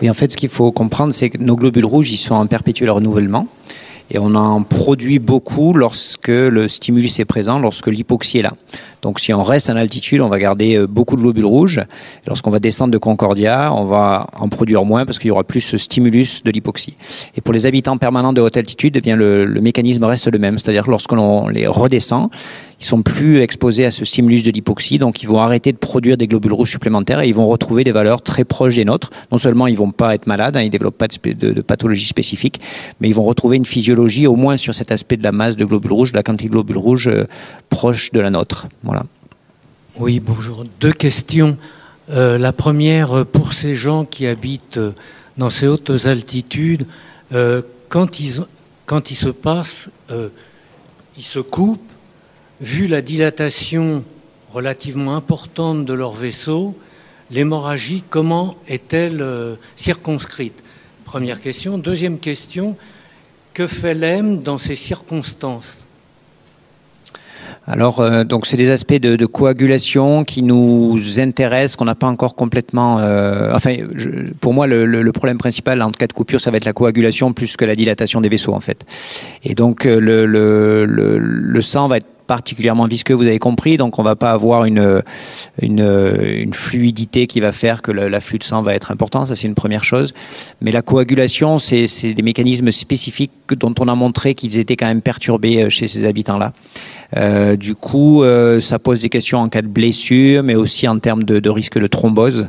Oui, en fait, ce qu'il faut comprendre, c'est que nos globules rouges, ils sont en perpétuel renouvellement. Et on en produit beaucoup lorsque le stimulus est présent, lorsque l'hypoxie est là. Donc si on reste en altitude, on va garder euh, beaucoup de globules rouges. Lorsqu'on va descendre de Concordia, on va en produire moins parce qu'il y aura plus ce stimulus de l'hypoxie. Et pour les habitants permanents de haute altitude, eh bien le, mécanisme reste le même. C'est-à-dire que lorsqu'on les redescend, ils sont plus exposés à ce stimulus de l'hypoxie, donc ils vont arrêter de produire des globules rouges supplémentaires et ils vont retrouver des valeurs très proches des nôtres. Non seulement ils vont pas être malades, hein, ils développent pas de, pathologie spécifique, mais ils vont retrouver une physiologie au moins sur cet aspect de la masse de globules rouges, de la quantité de globules rouges euh, proche de la nôtre. Voilà. Oui, bonjour. Deux questions. Euh, la première, pour ces gens qui habitent dans ces hautes altitudes, euh, quand, ils, se passent, euh, ils se coupent, vu la dilatation relativement importante de leur vaisseau, l'hémorragie, comment est-elle euh, circonscrite? Première question. Deuxième question, que fait l'EM dans ces circonstances? Alors, euh, donc c'est des aspects de, de, coagulation qui nous intéressent, qu'on n'a pas encore complètement. Euh, enfin, je, pour moi, le, le, le, problème principal en cas de coupure, ça va être la coagulation plus que la dilatation des vaisseaux, en fait. Et donc, euh, le, le sang va être particulièrement visqueux, vous avez compris, donc on va pas avoir une, une, fluidité qui va faire que l'afflux de sang va être important, ça c'est une première chose. Mais la coagulation, c'est des mécanismes spécifiques dont on a montré qu'ils étaient quand même perturbés euh, chez ces habitants-là. Euh, du coup, euh, ça pose des questions en cas de blessure, mais aussi en termes de risque de thrombose.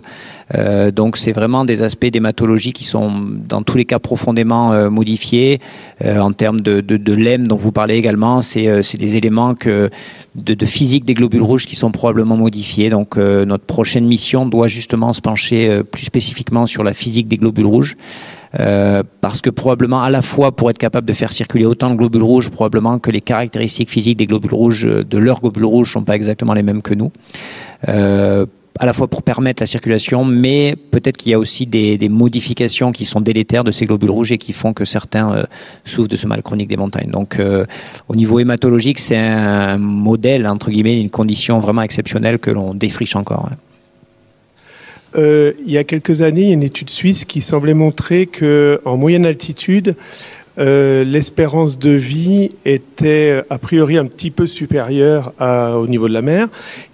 Euh, donc, c'est vraiment des aspects d'hématologie qui sont, dans tous les cas, profondément euh, modifiés. Euh, en termes de, de, lème dont vous parlez également, c'est des éléments de, physique des globules rouges qui sont probablement modifiés. Donc, notre prochaine mission doit justement se pencher plus spécifiquement sur la physique des globules rouges. Parce que probablement à la fois pour être capable de faire circuler autant de globules rouges, probablement que les caractéristiques physiques des globules rouges, de leurs globules rouges, sont pas exactement les mêmes que nous. À la fois pour permettre la circulation, mais peut-être qu'il y a aussi des, modifications qui sont délétères de ces globules rouges et qui font que certains euh, souffrent de ce mal chronique des montagnes. Donc, euh, au niveau hématologique, c'est un modèle entre guillemets, une condition vraiment exceptionnelle que l'on défriche encore. Hein. Euh, il y a quelques années, il y a une étude suisse qui semblait montrer que en moyenne altitude, euh, l'espérance de vie était a priori un petit peu supérieure au niveau de la mer,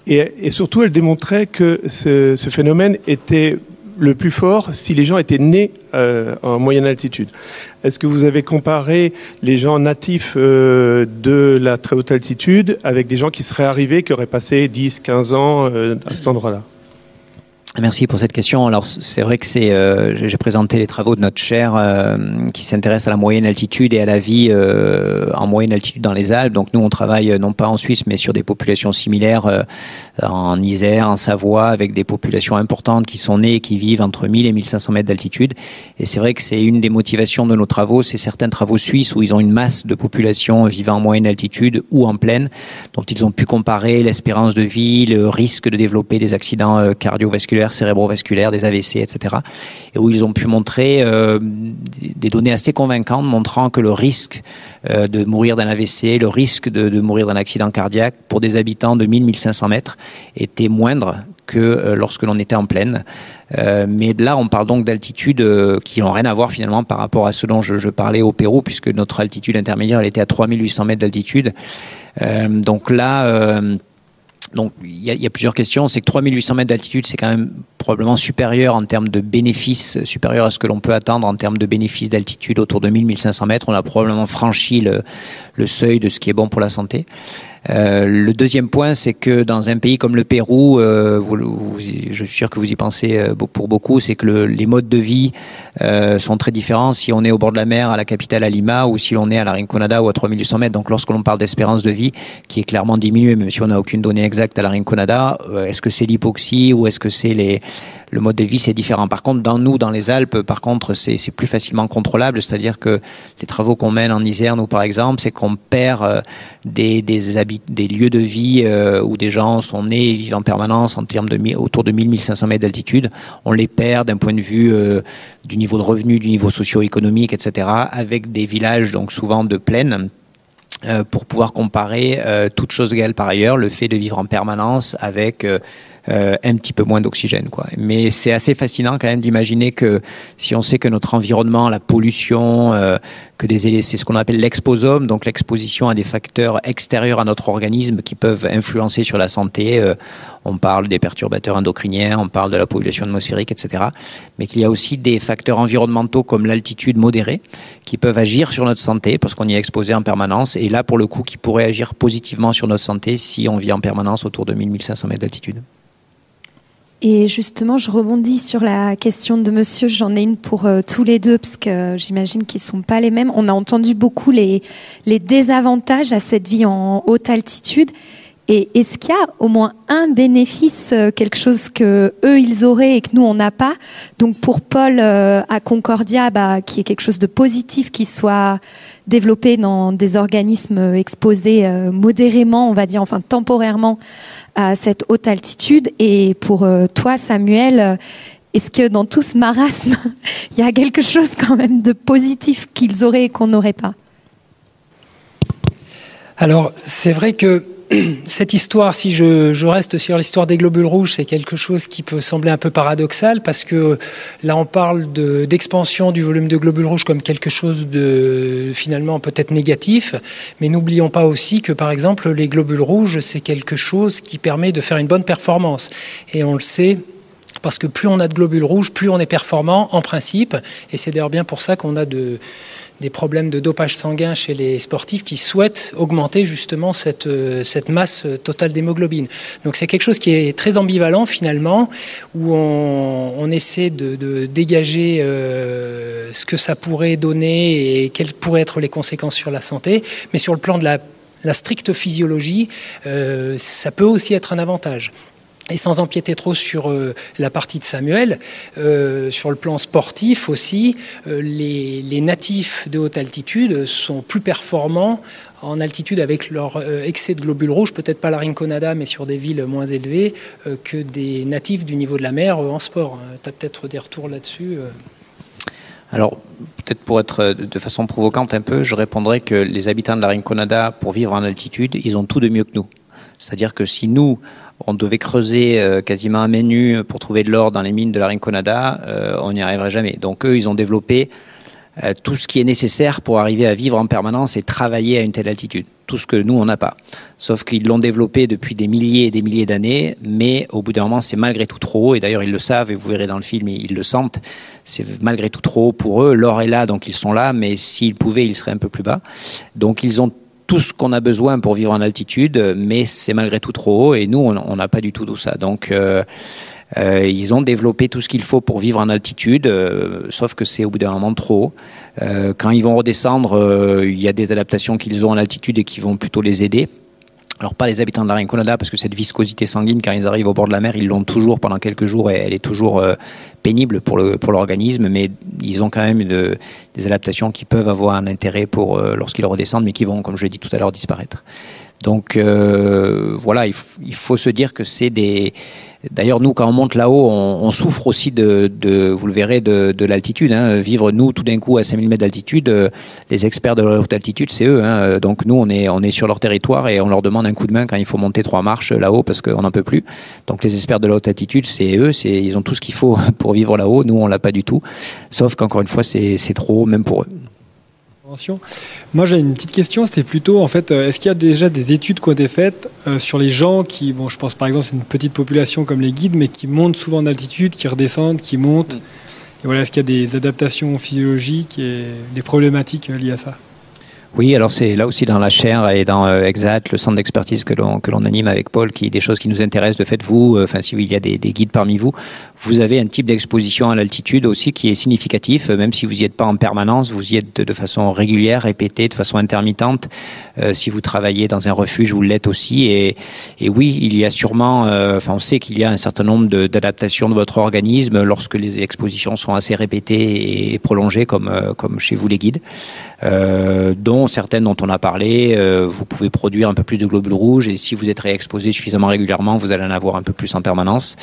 et, et surtout elle démontrait que ce, phénomène était le plus fort si les gens étaient nés euh, en moyenne altitude. Est-ce que vous avez comparé les gens natifs euh, de la très haute altitude avec des gens qui seraient arrivés, qui auraient passé 10, 15 ans euh, à cet endroit-là? Merci pour cette question. Alors c'est vrai que c'est, euh, j'ai présenté les travaux de notre chaire euh, qui s'intéresse à la moyenne altitude et à la vie euh, en moyenne altitude dans les Alpes. Donc nous on travaille euh, non pas en Suisse mais sur des populations similaires euh, en Isère, en Savoie, avec des populations importantes qui sont nées et qui vivent entre 1000 et 1500 mètres d'altitude. Et c'est vrai que c'est une des motivations de nos travaux, c'est certains travaux suisses où ils ont une masse de population vivant en moyenne altitude ou en plaine, dont ils ont pu comparer l'espérance de vie, le risque de développer des accidents cardiovasculaires cérébrovasculaires, des AVC, etc. Et où ils ont pu montrer euh, des données assez convaincantes montrant que le risque euh, de mourir d'un AVC, le risque de, mourir d'un accident cardiaque pour des habitants de 1000-1500 mètres était moindre que euh, lorsque l'on était en plaine. Mais là, on parle donc d'altitudes qui n'ont rien à voir finalement par rapport à ce dont je, parlais au Pérou, puisque notre altitude intermédiaire, elle était à 3800 mètres d'altitude. Donc là donc il y, a, plusieurs questions. C'est que 3800 mètres d'altitude, c'est quand même probablement supérieur en termes de bénéfices, supérieur à ce que l'on peut attendre en termes de bénéfices d'altitude autour de 1000-1500 mètres. On a probablement franchi le, le, seuil de ce qui est bon pour la santé. Euh, le deuxième point, c'est que dans un pays comme le Pérou, euh, je suis sûr que vous y pensez euh, pour beaucoup, c'est que le, les modes de vie sont très différents si on est au bord de la mer à la capitale à Lima ou si on est à la Rinconada ou à 3800 mètres. Donc lorsque l'on parle d'espérance de vie qui est clairement diminuée, même si on n'a aucune donnée exacte à la Rinconada, est-ce que c'est l'hypoxie ou est-ce que c'est le mode de vie c'est différent. Par contre, dans nous, dans les Alpes, par contre, c'est plus facilement contrôlable. C'est-à-dire que les travaux qu'on mène en Isère, nous par exemple, c'est qu'on perd des, des, des lieux de vie euh, où des gens sont nés et vivent en permanence en termes de autour de 1000-1500 mètres d'altitude. On les perd d'un point de vue euh, du niveau de revenu, du niveau socio-économique, etc. Avec des villages donc souvent de plaine euh, pour pouvoir comparer toutes choses égales par ailleurs le fait de vivre en permanence avec euh, un petit peu moins d'oxygène. Quoi. Mais c'est assez fascinant quand même d'imaginer que si on sait que notre environnement, la pollution, euh, que des c'est ce qu'on appelle l'exposome, donc l'exposition à des facteurs extérieurs à notre organisme qui peuvent influencer sur la santé. Euh, on parle des perturbateurs endocriniens, on parle de la pollution atmosphérique, etc. Mais qu'il y a aussi des facteurs environnementaux comme l'altitude modérée qui peuvent agir sur notre santé parce qu'on y est exposé en permanence. Et là, pour le coup, qui pourraient agir positivement sur notre santé si on vit en permanence autour de 1000-1500 mètres d'altitude. Et justement, je rebondis sur la question de monsieur. J'en ai une pour euh, tous les deux, parce que j'imagine qu'ils ne sont pas les mêmes. On a entendu beaucoup les désavantages à cette vie en haute altitude. Et est-ce qu'il y a au moins un bénéfice, euh, quelque chose que eux ils auraient et que nous on n'a pas? Donc pour Paul euh, à Concordia, bah, qui est quelque chose de positif qui soit développé dans des organismes exposés euh, modérément, on va dire, enfin temporairement à cette haute altitude. Et pour toi, Samuel, est-ce que dans tout ce marasme, il y a quelque chose quand même de positif qu'ils auraient et qu'on n'aurait pas? Alors c'est vrai que cette histoire, si je, reste sur l'histoire des globules rouges, c'est quelque chose qui peut sembler un peu paradoxal parce que là, on parle d'expansion du volume de globules rouges comme quelque chose de finalement peut-être négatif. Mais n'oublions pas aussi que, par exemple, les globules rouges, c'est quelque chose qui permet de faire une bonne performance. Et on le sait, parce que plus on a de globules rouges, plus on est performant en principe. Et c'est d'ailleurs bien pour ça qu'on a de, des problèmes de dopage sanguin chez les sportifs qui souhaitent augmenter justement cette, euh, cette masse totale d'hémoglobine. Donc c'est quelque chose qui est très ambivalent finalement, où on, essaie de, dégager euh, ce que ça pourrait donner et quelles pourraient être les conséquences sur la santé. Mais sur le plan de la, stricte physiologie, euh, ça peut aussi être un avantage. Et sans empiéter trop sur euh, la partie de Samuel, euh, sur le plan sportif aussi, euh, les, natifs de haute altitude sont plus performants en altitude avec leur excès de globules rouges, peut-être pas la Rinconada, mais sur des villes moins élevées, que des natifs du niveau de la mer en sport. Tu as peut-être des retours là-dessus alors, peut-être pour être de façon provocante un peu, je répondrais que les habitants de la Rinconada, pour vivre en altitude, ils ont tout de mieux que nous. C'est-à-dire que si nous, on devait creuser euh, quasiment un menu pour trouver de l'or dans les mines de la Rinconada, euh, on n'y arriverait jamais. Donc eux, ils ont développé euh, tout ce qui est nécessaire pour arriver à vivre en permanence et travailler à une telle altitude. Tout ce que nous, on n'a pas. Sauf qu'ils l'ont développé depuis des milliers et des milliers d'années, mais au bout d'un moment, c'est malgré tout trop haut. Et d'ailleurs, ils le savent, et vous verrez dans le film, ils le sentent. C'est malgré tout trop haut pour eux. L'or est là, donc ils sont là, mais s'ils pouvaient, ils seraient un peu plus bas. Donc ils ont tout ce qu'on a besoin pour vivre en altitude, mais c'est malgré tout trop haut et nous, on n'a pas du tout tout ça. Donc, euh, euh, ils ont développé tout ce qu'il faut pour vivre en altitude, euh, sauf que c'est au bout d'un moment trop haut. quand ils vont redescendre, il y a des adaptations qu'ils ont en altitude et qui vont plutôt les aider. Alors pas les habitants de la Rinconada parce que cette viscosité sanguine quand ils arrivent au bord de la mer ils l'ont toujours pendant quelques jours et elle est toujours euh, pénible pour le pour l'organisme mais ils ont quand même de, des adaptations qui peuvent avoir un intérêt pour euh, lorsqu'ils redescendent mais qui vont comme je l'ai dit tout à l'heure disparaître. Donc euh, voilà il, il, faut se dire que c'est des D'ailleurs, nous, quand on monte là-haut, on, souffre aussi de, vous le verrez, de, l'altitude. Hein. Vivre, nous, tout d'un coup, à 5000 mètres d'altitude, euh, les experts de la haute altitude, c'est eux. Hein. Donc, nous, on est, on est sur leur territoire et on leur demande un coup de main quand il faut monter trois marches là-haut parce qu'on n'en peut plus. Donc, les experts de la haute altitude, c'est eux. Ils ont tout ce qu'il faut pour vivre là-haut. Nous, on l'a pas du tout. Sauf qu'encore une fois, c'est trop, même pour eux. Moi, j'ai une petite question. C'était plutôt, en fait, euh, est-ce qu'il y a déjà des études qui ont été faites euh, sur les gens qui, bon, je pense par exemple, c'est une petite population comme les guides, mais qui montent souvent en altitude, qui redescendent, qui montent? Mm. Et voilà, est-ce qu'il y a des adaptations physiologiques et des problématiques euh, liées à ça? Oui, alors c'est là aussi dans la chaire et dans euh, Exact, le centre d'expertise que l'on que l'on anime avec Paul, qui est des choses qui nous intéressent. De fait, vous, euh, enfin, si il y a des, des, guides parmi vous, vous avez un type d'exposition à l'altitude aussi qui est significatif, euh, même si vous y êtes pas en permanence, vous y êtes de, façon régulière, répétée, de façon intermittente. si vous travaillez dans un refuge, vous l'êtes aussi. Et, et oui, il y a sûrement, enfin, on sait qu'il y a un certain nombre d'adaptations de, votre organisme lorsque les expositions sont assez répétées et prolongées, comme comme chez vous les guides. Euh, dont certaines dont on a parlé. Euh, vous pouvez produire un peu plus de globules rouges et si vous êtes réexposé suffisamment régulièrement, vous allez en avoir un peu plus en permanence.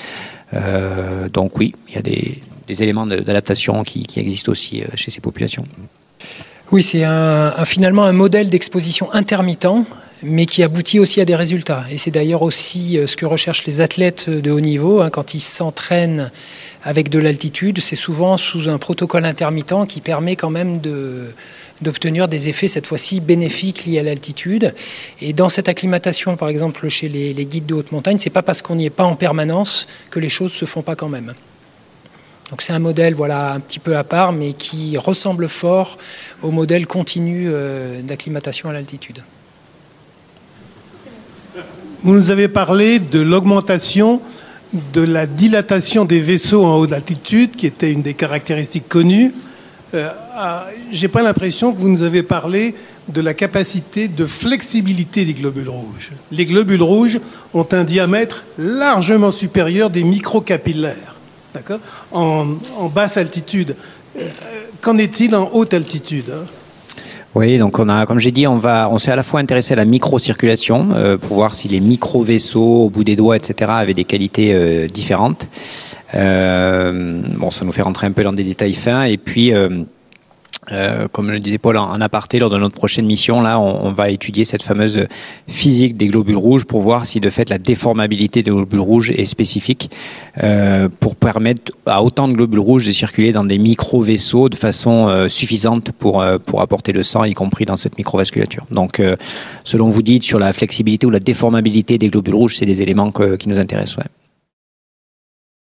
Euh, donc oui, il y a des, éléments d'adaptation qui, existent aussi chez ces populations. Oui, c'est finalement un modèle d'exposition intermittent mais qui aboutit aussi à des résultats. Et c'est d'ailleurs aussi ce que recherchent les athlètes de haut niveau hein, quand ils s'entraînent avec de l'altitude. C'est souvent sous un protocole intermittent qui permet quand même de, d'obtenir des effets cette fois-ci bénéfiques liés à l'altitude. Et dans cette acclimatation, par exemple chez les, guides de haute montagne, c'est pas parce qu'on n'y est pas en permanence que les choses se font pas quand même. Donc c'est un modèle voilà un petit peu à part, mais qui ressemble fort au modèle continu euh, d'acclimatation à l'altitude. Vous nous avez parlé de l'augmentation de la dilatation des vaisseaux en haute altitude, qui était une des caractéristiques connues. Euh, ah, j'ai pas l'impression que vous nous avez parlé de la capacité de flexibilité des globules rouges. Les globules rouges ont un diamètre largement supérieur des microcapillaires, d'accord? En, basse altitude. Euh, qu'en est-il en haute altitude hein? Oui, donc on a, comme j'ai dit, on va, on s'est à la fois intéressé à la microcirculation euh, pour voir si les micro-vaisseaux au bout des doigts, etc., avaient des qualités différentes. Euh, bon, ça nous fait rentrer un peu dans des détails fins. Et puis, euh, comme le disait Paul en, aparté lors de notre prochaine mission, là, on, va étudier cette fameuse physique des globules rouges pour voir si de fait la déformabilité des globules rouges est spécifique euh, pour permettre à autant de globules rouges de circuler dans des micro-vaisseaux de façon euh, suffisante pour, pour apporter le sang, y compris dans cette microvasculature. Donc, selon vous dites, sur la flexibilité ou la déformabilité des globules rouges, c'est des éléments qui nous intéressent.